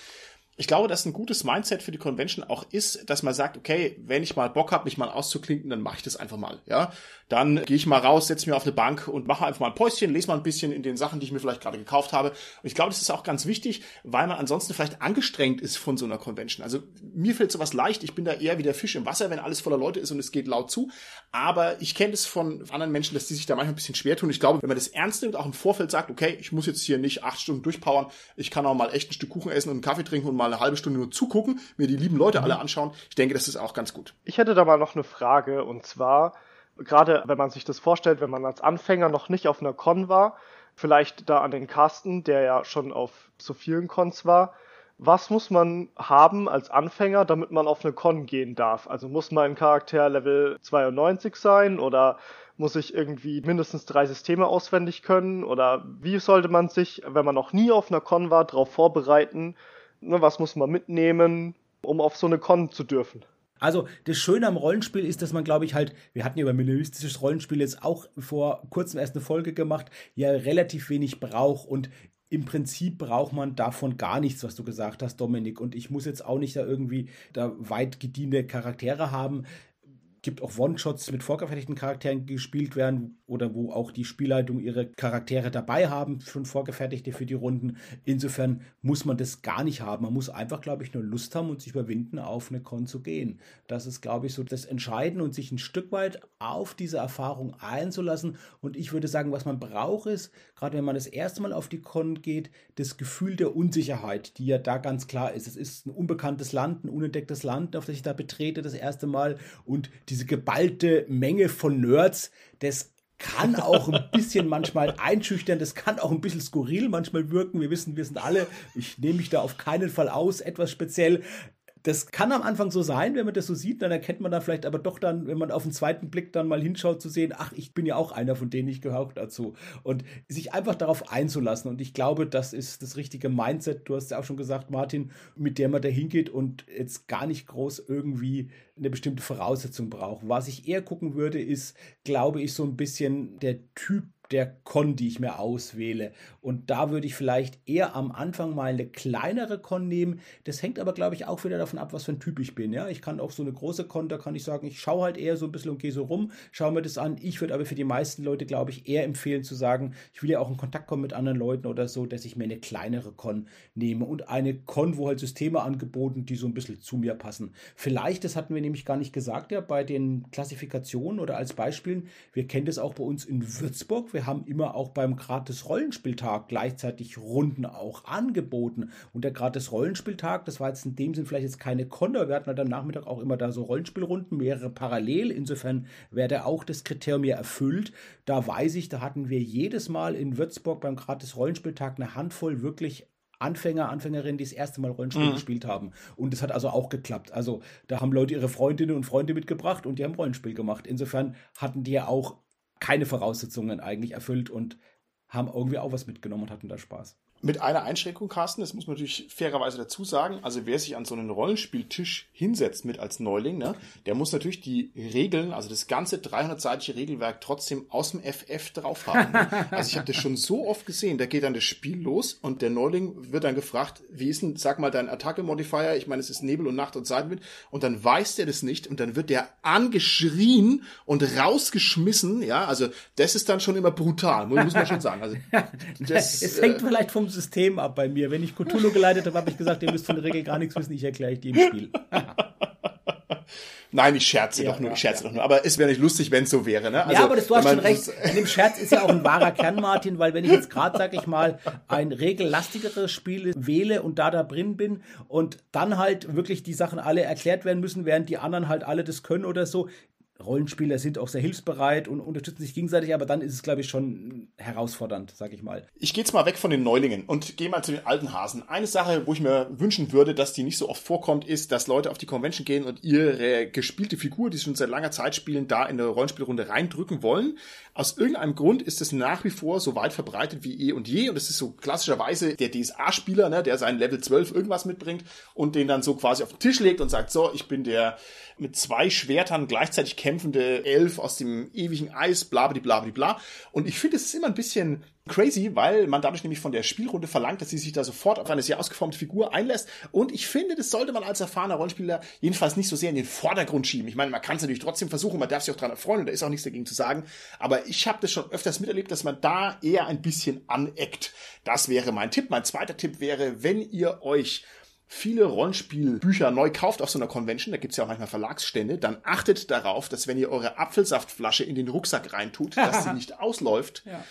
ich glaube, dass ein gutes Mindset für die Convention auch ist, dass man sagt, okay, wenn ich mal Bock habe, mich mal auszuklinken, dann mache ich das einfach mal. Ja, dann gehe ich mal raus, setze mich auf eine Bank und mache einfach mal ein Päuschen, lese mal ein bisschen in den Sachen, die ich mir vielleicht gerade gekauft habe. Und ich glaube, das ist auch ganz wichtig, weil man ansonsten vielleicht angestrengt ist von so einer Convention. Also mir fällt sowas leicht. Ich bin da eher wie der Fisch im Wasser, wenn alles voller Leute ist und es geht laut zu. Aber ich kenne das von anderen Menschen, dass die sich da manchmal ein bisschen schwer tun. Ich glaube, wenn man das ernst nimmt, auch im Vorfeld sagt, okay, ich muss jetzt hier nicht acht Stunden durchpowern, ich kann auch mal echt ein Stück Kuchen essen und einen Kaffee trinken und mal eine halbe Stunde nur zugucken, mir die lieben Leute alle mhm. anschauen. Ich denke, das ist auch ganz gut. Ich hätte da mal noch eine Frage und zwar, gerade wenn man sich das vorstellt, wenn man als Anfänger noch nicht auf einer Con war, vielleicht da an den Carsten, der ja schon auf so vielen Cons war, was muss man haben als Anfänger, damit man auf eine Con gehen darf? Also muss mein Charakter Level 92 sein oder muss ich irgendwie mindestens drei Systeme auswendig können? Oder wie sollte man sich, wenn man noch nie auf einer Con war, darauf vorbereiten, ne, was muss man mitnehmen, um auf so eine Con zu dürfen. Also das Schöne am Rollenspiel ist, dass man, glaube ich, halt, wir hatten ja über minimalistisches Rollenspiel jetzt auch vor kurzem erst eine Folge gemacht, ja relativ wenig braucht und im Prinzip braucht man davon gar nichts, was du gesagt hast, Dominik. Und ich muss jetzt auch nicht da irgendwie da weit gediente Charaktere haben gibt auch One-Shots mit vorgefertigten Charakteren gespielt werden oder wo auch die Spielleitung ihre Charaktere dabei haben, schon vorgefertigte für die Runden. Insofern muss man das gar nicht haben. Man muss einfach, glaube ich, nur Lust haben und sich überwinden, auf eine Con zu gehen. Das ist, glaube ich, so das Entscheidende und sich ein Stück weit auf diese Erfahrung einzulassen. Und ich würde sagen, was man braucht, ist, gerade wenn man das erste Mal auf die Con geht, das Gefühl der Unsicherheit, die ja da ganz klar ist. Es ist ein unbekanntes Land, ein unentdecktes Land, auf das ich da betrete das erste Mal und diese geballte Menge von Nerds, das kann auch ein bisschen manchmal einschüchtern, das kann auch ein bisschen skurril manchmal wirken. Wir wissen, wir sind alle, ich nehme mich da auf keinen Fall aus, etwas speziell. Das kann am Anfang so sein, wenn man das so sieht, dann erkennt man da vielleicht aber doch dann, wenn man auf den zweiten Blick dann mal hinschaut, zu sehen, ach, ich bin ja auch einer von denen, ich gehöre auch dazu. Und sich einfach darauf einzulassen. Und ich glaube, das ist das richtige Mindset, du hast ja auch schon gesagt, Martin, mit der man da hingeht und jetzt gar nicht groß irgendwie eine bestimmte Voraussetzung braucht. Was ich eher gucken würde, ist, glaube ich, so ein bisschen der Typ der Con, die ich mir auswähle. Und da würde ich vielleicht eher am Anfang mal eine kleinere Con nehmen. Das hängt aber, glaube ich, auch wieder davon ab, was für ein Typ ich bin. Ja, ich kann auch so eine große Con, da kann ich sagen, ich schaue halt eher so ein bisschen und gehe so rum, schaue mir das an. Ich würde aber für die meisten Leute, glaube ich, eher empfehlen zu sagen, ich will ja auch in Kontakt kommen mit anderen Leuten oder so, dass ich mir eine kleinere Con nehme und eine Con, wo halt Systeme angeboten, die so ein bisschen zu mir passen. Vielleicht, das hatten wir nämlich gar nicht gesagt, ja, bei den Klassifikationen oder als Beispielen, wir kennen das auch bei uns in Würzburg wir haben immer auch beim gratis Rollenspieltag gleichzeitig Runden auch angeboten. Und der gratis Rollenspieltag, das war jetzt in dem Sinn vielleicht jetzt keine Konter. Wir hatten halt am Nachmittag auch immer da so Rollenspielrunden, mehrere parallel. Insofern wäre der auch das Kriterium hier erfüllt. Da weiß ich, da hatten wir jedes Mal in Würzburg beim gratis Rollenspieltag eine Handvoll wirklich Anfänger, Anfängerinnen, die das erste Mal Rollenspiel mhm. gespielt haben. Und das hat also auch geklappt. Also da haben Leute ihre Freundinnen und Freunde mitgebracht und die haben Rollenspiel gemacht. Insofern hatten die ja auch keine Voraussetzungen eigentlich erfüllt und haben irgendwie auch was mitgenommen und hatten da Spaß. Mit einer Einschränkung, Carsten, das muss man natürlich fairerweise dazu sagen. Also wer sich an so einen Rollenspieltisch hinsetzt mit als Neuling, ne, der muss natürlich die Regeln, also das ganze 300-seitige Regelwerk trotzdem aus dem FF drauf haben. Ne? Also ich habe das schon so oft gesehen. Da geht dann das Spiel los und der Neuling wird dann gefragt, wie ist denn, sag mal, dein Attacke-Modifier? Ich meine, es ist Nebel und Nacht und Seitenwind. Und dann weiß der das nicht und dann wird der angeschrien und rausgeschmissen. Ja, also das ist dann schon immer brutal, muss man schon sagen. Also das, es hängt äh, vielleicht vom System ab bei mir. Wenn ich Cthulhu geleitet habe, habe ich gesagt, ihr müsst von der Regel gar nichts wissen, ich erkläre euch die im Spiel. Nein, ich scherze ja, doch nur, ich scherze ja, doch nur. Aber es wäre nicht lustig, wenn es so wäre. Ne? Also, ja, aber das, du hast schon recht. In dem Scherz ist ja auch ein wahrer Kern, Martin, weil wenn ich jetzt gerade, sag ich mal, ein regellastigeres Spiel wähle und da da drin bin und dann halt wirklich die Sachen alle erklärt werden müssen, während die anderen halt alle das können oder so, Rollenspieler sind auch sehr hilfsbereit und unterstützen sich gegenseitig, aber dann ist es, glaube ich, schon herausfordernd, sag ich mal. Ich gehe jetzt mal weg von den Neulingen und gehe mal zu den alten Hasen. Eine Sache, wo ich mir wünschen würde, dass die nicht so oft vorkommt, ist, dass Leute auf die Convention gehen und ihre gespielte Figur, die sie schon seit langer Zeit spielen, da in eine Rollenspielrunde reindrücken wollen. Aus irgendeinem Grund ist es nach wie vor so weit verbreitet wie eh und je und es ist so klassischerweise der DSA-Spieler, ne, der seinen Level 12 irgendwas mitbringt und den dann so quasi auf den Tisch legt und sagt, so, ich bin der mit zwei Schwertern gleichzeitig kämpfende Elf aus dem ewigen Eis, bla bla bla bla. Und ich finde, es ist immer ein bisschen crazy, weil man dadurch nämlich von der Spielrunde verlangt, dass sie sich da sofort auf eine sehr ausgeformte Figur einlässt. Und ich finde, das sollte man als erfahrener Rollenspieler jedenfalls nicht so sehr in den Vordergrund schieben. Ich meine, man kann es natürlich trotzdem versuchen, man darf sich auch daran erfreuen und da ist auch nichts dagegen zu sagen. Aber ich habe das schon öfters miterlebt, dass man da eher ein bisschen aneckt. Das wäre mein Tipp. Mein zweiter Tipp wäre, wenn ihr euch viele Rollenspielbücher neu kauft auf so einer Convention, da gibt's ja auch manchmal Verlagsstände, dann achtet darauf, dass wenn ihr eure Apfelsaftflasche in den Rucksack reintut, dass sie nicht ausläuft. Ja.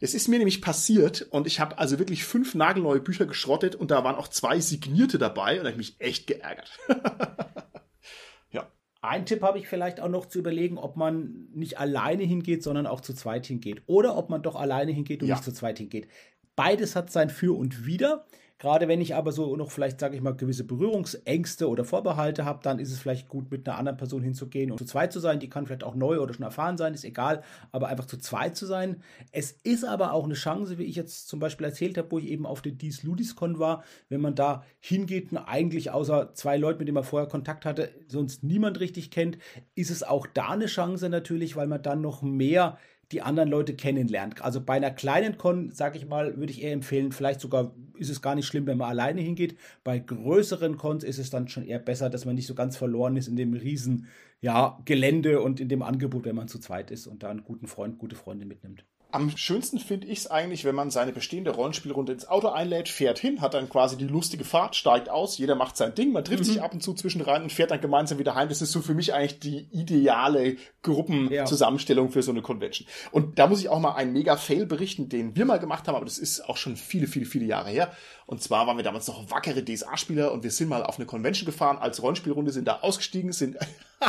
Es ist mir nämlich passiert und ich habe also wirklich fünf nagelneue Bücher geschrottet und da waren auch zwei signierte dabei und da habe ich mich echt geärgert. ja. Ein Tipp habe ich vielleicht auch noch zu überlegen, ob man nicht alleine hingeht, sondern auch zu zweit hingeht. Oder ob man doch alleine hingeht und ja. nicht zu zweit hingeht. Beides hat sein Für und Wider. Gerade wenn ich aber so noch vielleicht, sage ich mal, gewisse Berührungsängste oder Vorbehalte habe, dann ist es vielleicht gut, mit einer anderen Person hinzugehen und zu zweit zu sein. Die kann vielleicht auch neu oder schon erfahren sein, ist egal, aber einfach zu zweit zu sein. Es ist aber auch eine Chance, wie ich jetzt zum Beispiel erzählt habe, wo ich eben auf der Dies Ludiscon war, wenn man da hingeht und eigentlich außer zwei Leuten, mit denen man vorher Kontakt hatte, sonst niemand richtig kennt, ist es auch da eine Chance natürlich, weil man dann noch mehr die anderen Leute kennenlernt. Also bei einer kleinen Con, sage ich mal, würde ich eher empfehlen, vielleicht sogar ist es gar nicht schlimm, wenn man alleine hingeht. Bei größeren Cons ist es dann schon eher besser, dass man nicht so ganz verloren ist in dem riesen ja, Gelände und in dem Angebot, wenn man zu zweit ist und da einen guten Freund, gute Freunde mitnimmt. Am schönsten finde ich es eigentlich, wenn man seine bestehende Rollenspielrunde ins Auto einlädt, fährt hin, hat dann quasi die lustige Fahrt, steigt aus, jeder macht sein Ding, man trifft mhm. sich ab und zu zwischen rein und fährt dann gemeinsam wieder heim. Das ist so für mich eigentlich die ideale Gruppenzusammenstellung ja. für so eine Convention. Und da muss ich auch mal einen mega Fail berichten, den wir mal gemacht haben, aber das ist auch schon viele, viele, viele Jahre her. Und zwar waren wir damals noch wackere DSA-Spieler und wir sind mal auf eine Convention gefahren als Rollenspielrunde, sind da ausgestiegen, sind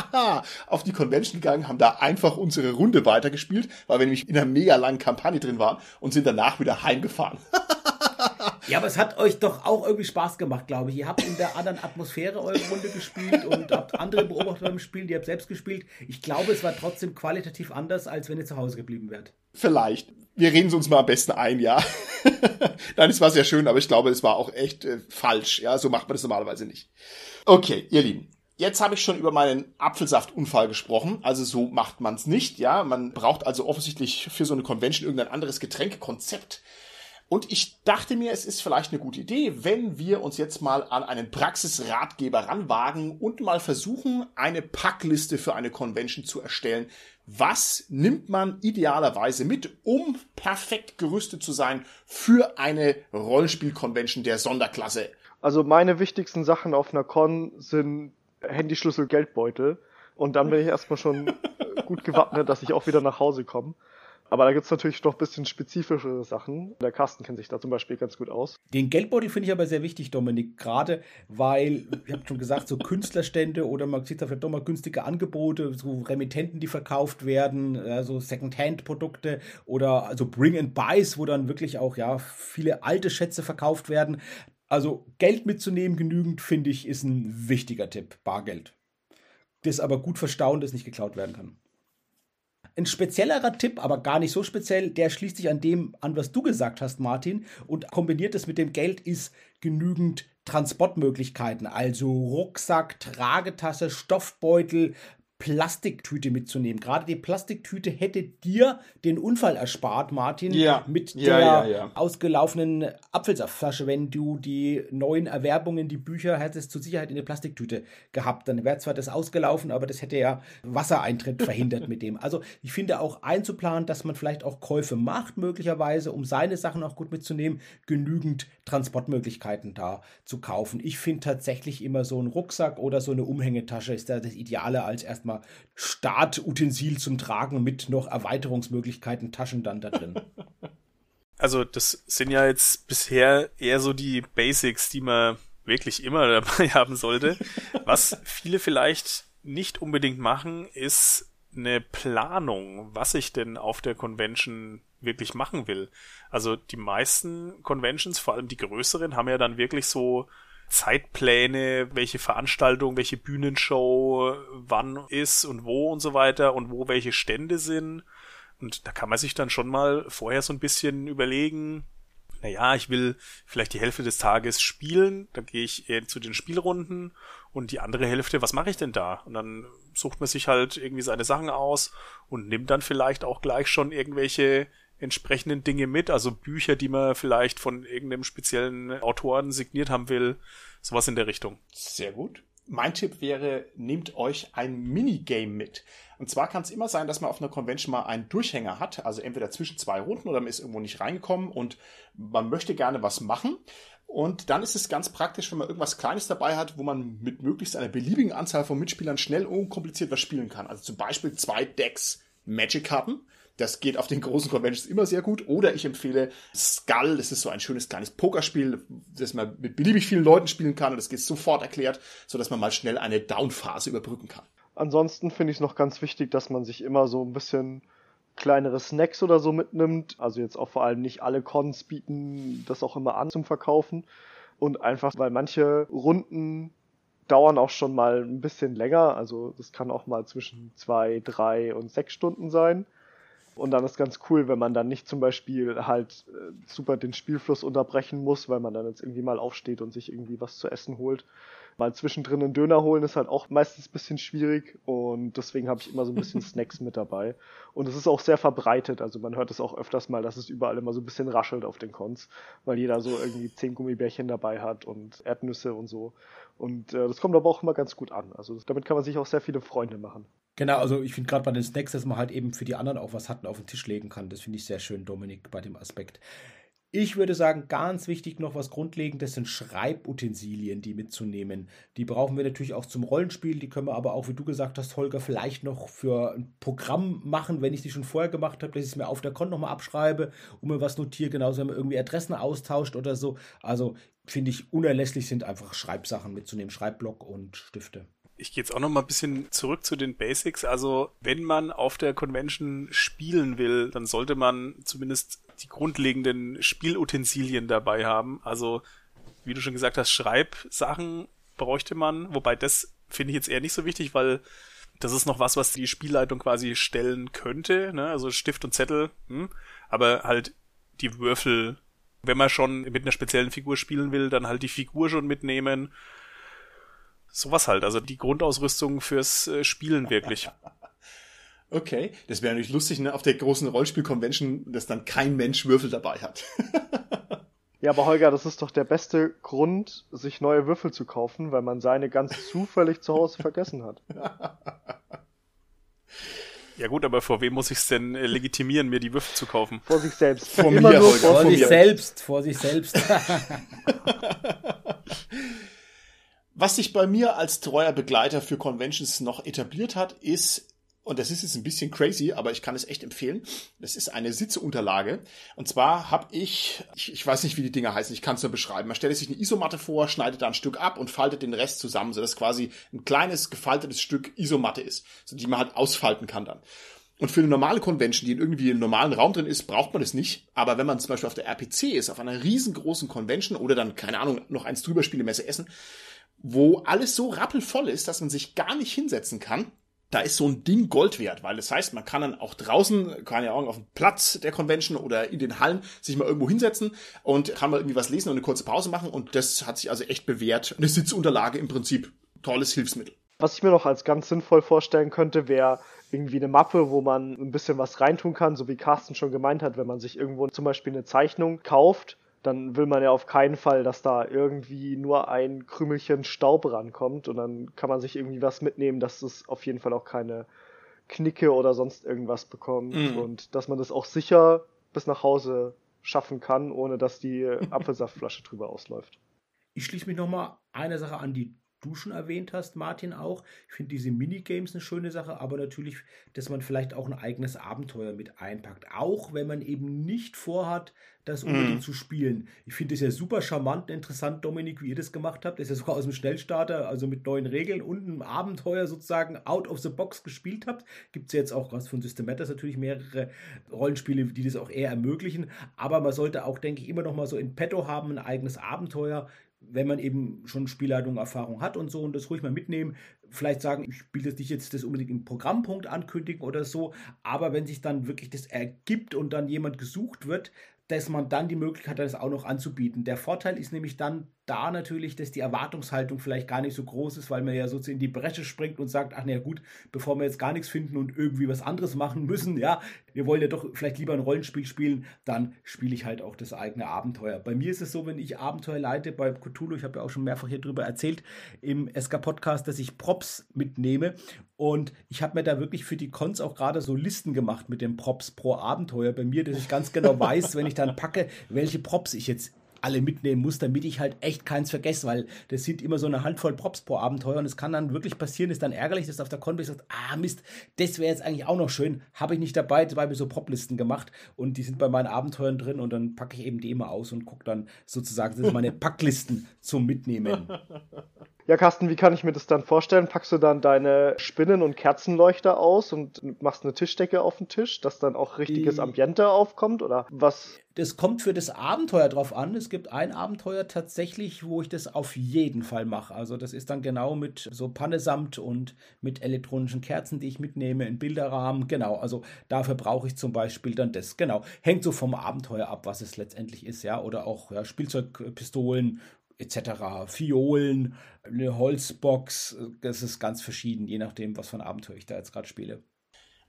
auf die Convention gegangen, haben da einfach unsere Runde weitergespielt, weil wir nämlich in einer mega langen Kampagne drin waren und sind danach wieder heimgefahren. Ja, aber es hat euch doch auch irgendwie Spaß gemacht, glaube ich. Ihr habt in der anderen Atmosphäre eure Runde gespielt und habt andere Beobachter beim Spielen, die habt selbst gespielt. Ich glaube, es war trotzdem qualitativ anders, als wenn ihr zu Hause geblieben wärt. Vielleicht. Wir reden es uns mal am besten ein, ja. Nein, es war sehr schön, aber ich glaube, es war auch echt äh, falsch. Ja, so macht man das normalerweise nicht. Okay, ihr Lieben. Jetzt habe ich schon über meinen Apfelsaftunfall gesprochen. Also so macht man es nicht, ja. Man braucht also offensichtlich für so eine Convention irgendein anderes Getränkekonzept. Und ich dachte mir, es ist vielleicht eine gute Idee, wenn wir uns jetzt mal an einen Praxisratgeber ranwagen und mal versuchen, eine Packliste für eine Convention zu erstellen. Was nimmt man idealerweise mit, um perfekt gerüstet zu sein für eine Rollenspiel-Convention der Sonderklasse? Also meine wichtigsten Sachen auf einer Con sind Handyschlüssel, Geldbeutel. Und dann bin ich erstmal schon gut gewappnet, dass ich auch wieder nach Hause komme. Aber da gibt's natürlich noch ein bisschen spezifischere Sachen. Der Carsten kennt sich da zum Beispiel ganz gut aus. Den Geldbeutel finde ich aber sehr wichtig, Dominik. Gerade weil, ich habe schon gesagt, so Künstlerstände oder man sieht da vielleicht doch mal günstige Angebote, so Remittenten, die verkauft werden, äh, so Second-Hand-Produkte oder also Bring and Buys, wo dann wirklich auch ja viele alte Schätze verkauft werden. Also Geld mitzunehmen genügend, finde ich, ist ein wichtiger Tipp. Bargeld. Das aber gut verstauen, das nicht geklaut werden kann. Ein speziellerer Tipp, aber gar nicht so speziell, der schließt sich an dem an, was du gesagt hast, Martin, und kombiniert es mit dem Geld, ist genügend Transportmöglichkeiten, also Rucksack, Tragetasse, Stoffbeutel, Plastiktüte mitzunehmen. Gerade die Plastiktüte hätte dir den Unfall erspart, Martin, ja. mit ja, der ja, ausgelaufenen Apfelsaftflasche, wenn du die neuen Erwerbungen, die Bücher hättest zur Sicherheit in der Plastiktüte gehabt. Dann wäre zwar das ausgelaufen, aber das hätte ja Wassereintritt verhindert mit dem. Also ich finde auch einzuplanen, dass man vielleicht auch Käufe macht, möglicherweise, um seine Sachen auch gut mitzunehmen, genügend Transportmöglichkeiten da zu kaufen. Ich finde tatsächlich immer so ein Rucksack oder so eine Umhängetasche ist da das Ideale als erstmal Startutensil zum Tragen mit noch Erweiterungsmöglichkeiten, Taschen dann da drin. Also das sind ja jetzt bisher eher so die Basics, die man wirklich immer dabei haben sollte. Was viele vielleicht nicht unbedingt machen, ist eine Planung, was ich denn auf der Convention wirklich machen will. Also die meisten Conventions, vor allem die größeren, haben ja dann wirklich so Zeitpläne, welche Veranstaltung, welche Bühnenshow wann ist und wo und so weiter und wo welche Stände sind. Und da kann man sich dann schon mal vorher so ein bisschen überlegen, naja, ich will vielleicht die Hälfte des Tages spielen, dann gehe ich zu den Spielrunden und die andere Hälfte, was mache ich denn da? Und dann sucht man sich halt irgendwie seine Sachen aus und nimmt dann vielleicht auch gleich schon irgendwelche entsprechenden Dinge mit, also Bücher, die man vielleicht von irgendeinem speziellen Autoren signiert haben will, sowas in der Richtung. Sehr gut. Mein Tipp wäre, nehmt euch ein Minigame mit. Und zwar kann es immer sein, dass man auf einer Convention mal einen Durchhänger hat, also entweder zwischen zwei Runden oder man ist irgendwo nicht reingekommen und man möchte gerne was machen. Und dann ist es ganz praktisch, wenn man irgendwas Kleines dabei hat, wo man mit möglichst einer beliebigen Anzahl von Mitspielern schnell und unkompliziert was spielen kann. Also zum Beispiel zwei Decks Magic-Karten das geht auf den großen Conventions immer sehr gut. Oder ich empfehle Skull. Das ist so ein schönes kleines Pokerspiel, das man mit beliebig vielen Leuten spielen kann. Und das geht sofort erklärt, so dass man mal schnell eine Down-Phase überbrücken kann. Ansonsten finde ich es noch ganz wichtig, dass man sich immer so ein bisschen kleinere Snacks oder so mitnimmt. Also jetzt auch vor allem nicht alle Cons bieten das auch immer an zum Verkaufen. Und einfach, weil manche Runden dauern auch schon mal ein bisschen länger. Also das kann auch mal zwischen zwei, drei und sechs Stunden sein. Und dann ist ganz cool, wenn man dann nicht zum Beispiel halt äh, super den Spielfluss unterbrechen muss, weil man dann jetzt irgendwie mal aufsteht und sich irgendwie was zu essen holt. Mal zwischendrin einen Döner holen ist halt auch meistens ein bisschen schwierig und deswegen habe ich immer so ein bisschen Snacks mit dabei. Und es ist auch sehr verbreitet, also man hört es auch öfters mal, dass es überall immer so ein bisschen raschelt auf den Cons, weil jeder so irgendwie zehn Gummibärchen dabei hat und Erdnüsse und so. Und äh, das kommt aber auch immer ganz gut an. Also damit kann man sich auch sehr viele Freunde machen. Genau, also ich finde gerade bei den Snacks, dass man halt eben für die anderen auch was hat und auf den Tisch legen kann. Das finde ich sehr schön, Dominik, bei dem Aspekt. Ich würde sagen, ganz wichtig noch was Grundlegendes sind Schreibutensilien, die mitzunehmen. Die brauchen wir natürlich auch zum Rollenspiel. Die können wir aber auch, wie du gesagt hast, Holger, vielleicht noch für ein Programm machen, wenn ich die schon vorher gemacht habe, dass ich es mir auf der Con nochmal abschreibe und mir was notiere, genauso wenn man irgendwie Adressen austauscht oder so. Also finde ich unerlässlich sind einfach Schreibsachen mitzunehmen, Schreibblock und Stifte ich gehe jetzt auch noch mal ein bisschen zurück zu den Basics. Also, wenn man auf der Convention spielen will, dann sollte man zumindest die grundlegenden Spielutensilien dabei haben. Also, wie du schon gesagt hast, Schreibsachen bräuchte man, wobei das finde ich jetzt eher nicht so wichtig, weil das ist noch was, was die Spielleitung quasi stellen könnte, ne? Also Stift und Zettel, hm? aber halt die Würfel. Wenn man schon mit einer speziellen Figur spielen will, dann halt die Figur schon mitnehmen sowas halt, also die Grundausrüstung fürs äh, Spielen wirklich. Okay, das wäre natürlich lustig, ne, auf der großen Rollspiel-Convention, dass dann kein Mensch Würfel dabei hat. ja, aber Holger, das ist doch der beste Grund, sich neue Würfel zu kaufen, weil man seine ganz zufällig zu Hause vergessen hat. Ja gut, aber vor wem muss ich es denn äh, legitimieren, mir die Würfel zu kaufen? Vor sich selbst. Vor Immer mir, nur vor, vor sich selbst, vor sich selbst. Was sich bei mir als treuer Begleiter für Conventions noch etabliert hat, ist, und das ist jetzt ein bisschen crazy, aber ich kann es echt empfehlen, das ist eine Sitzeunterlage. Und zwar habe ich, ich, ich, weiß nicht, wie die Dinger heißen, ich kann es nur beschreiben. Man stellt sich eine Isomatte vor, schneidet da ein Stück ab und faltet den Rest zusammen, sodass quasi ein kleines, gefaltetes Stück Isomatte ist, so die man halt ausfalten kann dann. Und für eine normale Convention, die in irgendwie einem normalen Raum drin ist, braucht man das nicht. Aber wenn man zum Beispiel auf der RPC ist, auf einer riesengroßen Convention oder dann, keine Ahnung, noch eins drüber Spielemesse Essen, wo alles so rappelvoll ist, dass man sich gar nicht hinsetzen kann. Da ist so ein Ding Gold wert, weil das heißt, man kann dann auch draußen, keine Ahnung, auf dem Platz der Convention oder in den Hallen sich mal irgendwo hinsetzen und kann mal irgendwie was lesen und eine kurze Pause machen und das hat sich also echt bewährt. Eine Sitzunterlage im Prinzip. Tolles Hilfsmittel. Was ich mir noch als ganz sinnvoll vorstellen könnte, wäre irgendwie eine Mappe, wo man ein bisschen was reintun kann, so wie Carsten schon gemeint hat, wenn man sich irgendwo zum Beispiel eine Zeichnung kauft dann will man ja auf keinen Fall, dass da irgendwie nur ein Krümelchen Staub rankommt und dann kann man sich irgendwie was mitnehmen, dass es auf jeden Fall auch keine Knicke oder sonst irgendwas bekommt mhm. und dass man das auch sicher bis nach Hause schaffen kann, ohne dass die Apfelsaftflasche drüber ausläuft. Ich schließe mich nochmal einer Sache an, die du schon erwähnt hast, Martin auch. Ich finde diese Minigames eine schöne Sache, aber natürlich, dass man vielleicht auch ein eigenes Abenteuer mit einpackt. Auch wenn man eben nicht vorhat, das unbedingt mm. zu spielen. Ich finde es ja super charmant und interessant, Dominik, wie ihr das gemacht habt. Das ist ja sogar aus dem Schnellstarter, also mit neuen Regeln und einem Abenteuer sozusagen out of the box gespielt habt. Gibt es jetzt auch was von Systematas natürlich mehrere Rollenspiele, die das auch eher ermöglichen. Aber man sollte auch, denke ich, immer noch mal so in petto haben, ein eigenes Abenteuer wenn man eben schon Spielleitung Erfahrung hat und so und das ruhig mal mitnehmen. Vielleicht sagen, ich will das nicht jetzt das unbedingt im Programmpunkt ankündigen oder so, aber wenn sich dann wirklich das ergibt und dann jemand gesucht wird, dass man dann die Möglichkeit hat, das auch noch anzubieten. Der Vorteil ist nämlich dann da natürlich, dass die Erwartungshaltung vielleicht gar nicht so groß ist, weil man ja sozusagen in die Bresche springt und sagt, ach na gut, bevor wir jetzt gar nichts finden und irgendwie was anderes machen müssen, ja, wir wollen ja doch vielleicht lieber ein Rollenspiel spielen, dann spiele ich halt auch das eigene Abenteuer. Bei mir ist es so, wenn ich Abenteuer leite bei Cthulhu, ich habe ja auch schon mehrfach hier drüber erzählt im SK-Podcast, dass ich Props mitnehme und ich habe mir da wirklich für die Cons auch gerade so Listen gemacht mit den Props pro Abenteuer bei mir, dass ich ganz genau weiß, wenn ich dann packe, welche Props ich jetzt alle mitnehmen muss, damit ich halt echt keins vergesse, weil das sind immer so eine Handvoll Props pro Abenteuer und es kann dann wirklich passieren, ist dann ärgerlich, dass auf der Konto sagt, ah Mist, das wäre jetzt eigentlich auch noch schön, habe ich nicht dabei, dabei habe ich so Proplisten gemacht und die sind bei meinen Abenteuern drin und dann packe ich eben die immer aus und gucke dann sozusagen, das sind meine Packlisten zum Mitnehmen. Ja, Carsten, wie kann ich mir das dann vorstellen? Packst du dann deine Spinnen- und Kerzenleuchter aus und machst eine Tischdecke auf den Tisch, dass dann auch richtiges Ambiente aufkommt? Oder was? Das kommt für das Abenteuer drauf an. Es gibt ein Abenteuer tatsächlich, wo ich das auf jeden Fall mache. Also das ist dann genau mit so Pannesamt und mit elektronischen Kerzen, die ich mitnehme, in Bilderrahmen. Genau, also dafür brauche ich zum Beispiel dann das. Genau, hängt so vom Abenteuer ab, was es letztendlich ist, ja. Oder auch ja, Spielzeugpistolen etc. Fiolen, eine Holzbox, das ist ganz verschieden, je nachdem, was für ein Abenteuer ich da jetzt gerade spiele.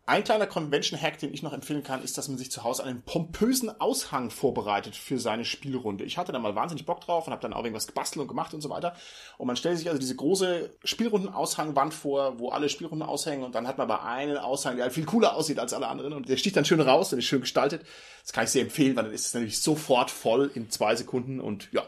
Ein kleiner Convention-Hack, den ich noch empfehlen kann, ist, dass man sich zu Hause einen pompösen Aushang vorbereitet für seine Spielrunde. Ich hatte da mal wahnsinnig Bock drauf und habe dann auch irgendwas gebastelt und gemacht und so weiter. Und man stellt sich also diese große Spielrunden-Aushangwand vor, wo alle Spielrunden aushängen und dann hat man aber einen Aushang, der halt viel cooler aussieht als alle anderen und der sticht dann schön raus und ist schön gestaltet. Das kann ich sehr empfehlen, weil dann ist es natürlich sofort voll in zwei Sekunden und ja,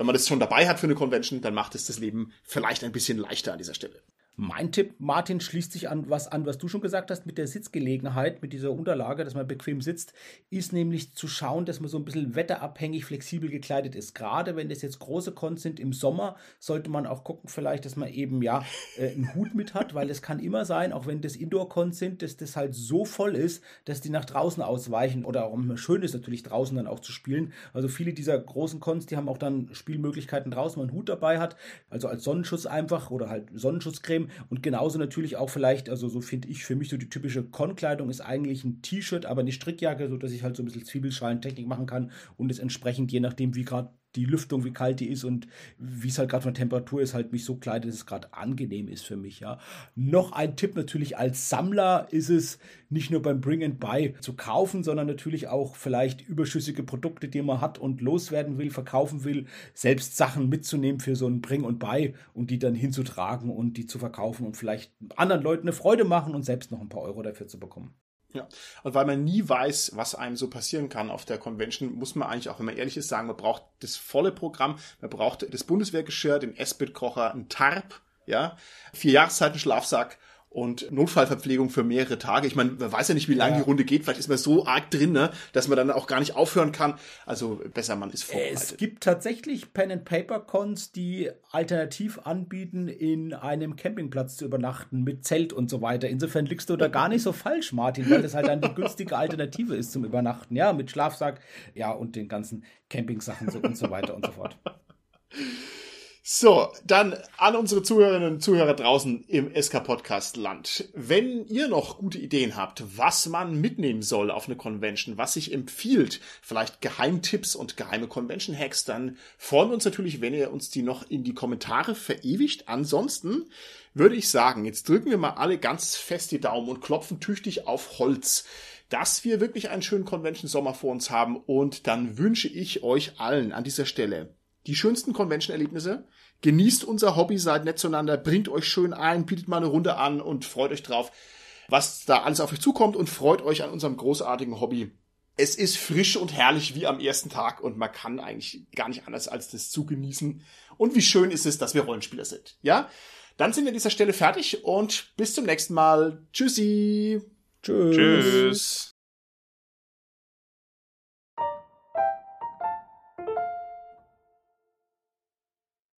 wenn man das schon dabei hat für eine Convention, dann macht es das Leben vielleicht ein bisschen leichter an dieser Stelle. Mein Tipp, Martin, schließt sich an was an, was du schon gesagt hast mit der Sitzgelegenheit, mit dieser Unterlage, dass man bequem sitzt, ist nämlich zu schauen, dass man so ein bisschen wetterabhängig flexibel gekleidet ist. Gerade wenn das jetzt große Cons sind im Sommer, sollte man auch gucken, vielleicht, dass man eben ja äh, einen Hut mit hat, weil es kann immer sein, auch wenn das Indoor-Cons sind, dass das halt so voll ist, dass die nach draußen ausweichen oder auch schön ist natürlich draußen dann auch zu spielen. Also viele dieser großen Cons, die haben auch dann Spielmöglichkeiten draußen, wenn man einen Hut dabei hat, also als Sonnenschutz einfach oder halt Sonnenschutzcreme und genauso natürlich auch vielleicht, also so finde ich für mich so die typische Con-Kleidung ist eigentlich ein T-Shirt, aber eine Strickjacke, so dass ich halt so ein bisschen Zwiebelschalentechnik machen kann und es entsprechend, je nachdem, wie gerade die Lüftung, wie kalt die ist und wie es halt gerade von Temperatur ist, halt mich so kleidet, dass es gerade angenehm ist für mich, ja. Noch ein Tipp natürlich als Sammler ist es nicht nur beim Bring and Buy zu kaufen, sondern natürlich auch vielleicht überschüssige Produkte, die man hat und loswerden will, verkaufen will, selbst Sachen mitzunehmen für so ein Bring and Buy und die dann hinzutragen und die zu verkaufen und vielleicht anderen Leuten eine Freude machen und selbst noch ein paar Euro dafür zu bekommen. Ja, und weil man nie weiß, was einem so passieren kann auf der Convention, muss man eigentlich auch, wenn man ehrlich ist, sagen, man braucht das volle Programm, man braucht das Bundeswehrgeschirr, den Esbit-Kocher, ein Tarp, ja, vier Jahreszeiten Schlafsack und Notfallverpflegung für mehrere Tage. Ich meine, man weiß ja nicht, wie lange ja. die Runde geht. Vielleicht ist man so arg drin, ne, dass man dann auch gar nicht aufhören kann. Also besser, man ist vorbereitet. Es gibt tatsächlich Pen and Paper Cons, die alternativ anbieten, in einem Campingplatz zu übernachten mit Zelt und so weiter. Insofern liegst du da gar nicht so falsch, Martin, weil das halt dann die günstige Alternative ist zum Übernachten. Ja, mit Schlafsack, ja und den ganzen Campingsachen und so weiter und so fort. So, dann an unsere Zuhörerinnen und Zuhörer draußen im SK Podcast Land. Wenn ihr noch gute Ideen habt, was man mitnehmen soll auf eine Convention, was sich empfiehlt, vielleicht Geheimtipps und geheime Convention Hacks, dann freuen wir uns natürlich, wenn ihr uns die noch in die Kommentare verewigt. Ansonsten würde ich sagen, jetzt drücken wir mal alle ganz fest die Daumen und klopfen tüchtig auf Holz dass wir wirklich einen schönen Convention Sommer vor uns haben und dann wünsche ich euch allen an dieser Stelle die schönsten Convention-Erlebnisse. Genießt unser Hobby, seid nett zueinander, bringt euch schön ein, bietet mal eine Runde an und freut euch drauf, was da alles auf euch zukommt und freut euch an unserem großartigen Hobby. Es ist frisch und herrlich wie am ersten Tag und man kann eigentlich gar nicht anders als das zu genießen. Und wie schön ist es, dass wir Rollenspieler sind. Ja? Dann sind wir an dieser Stelle fertig und bis zum nächsten Mal. Tschüssi. Tschüss. Tschüss.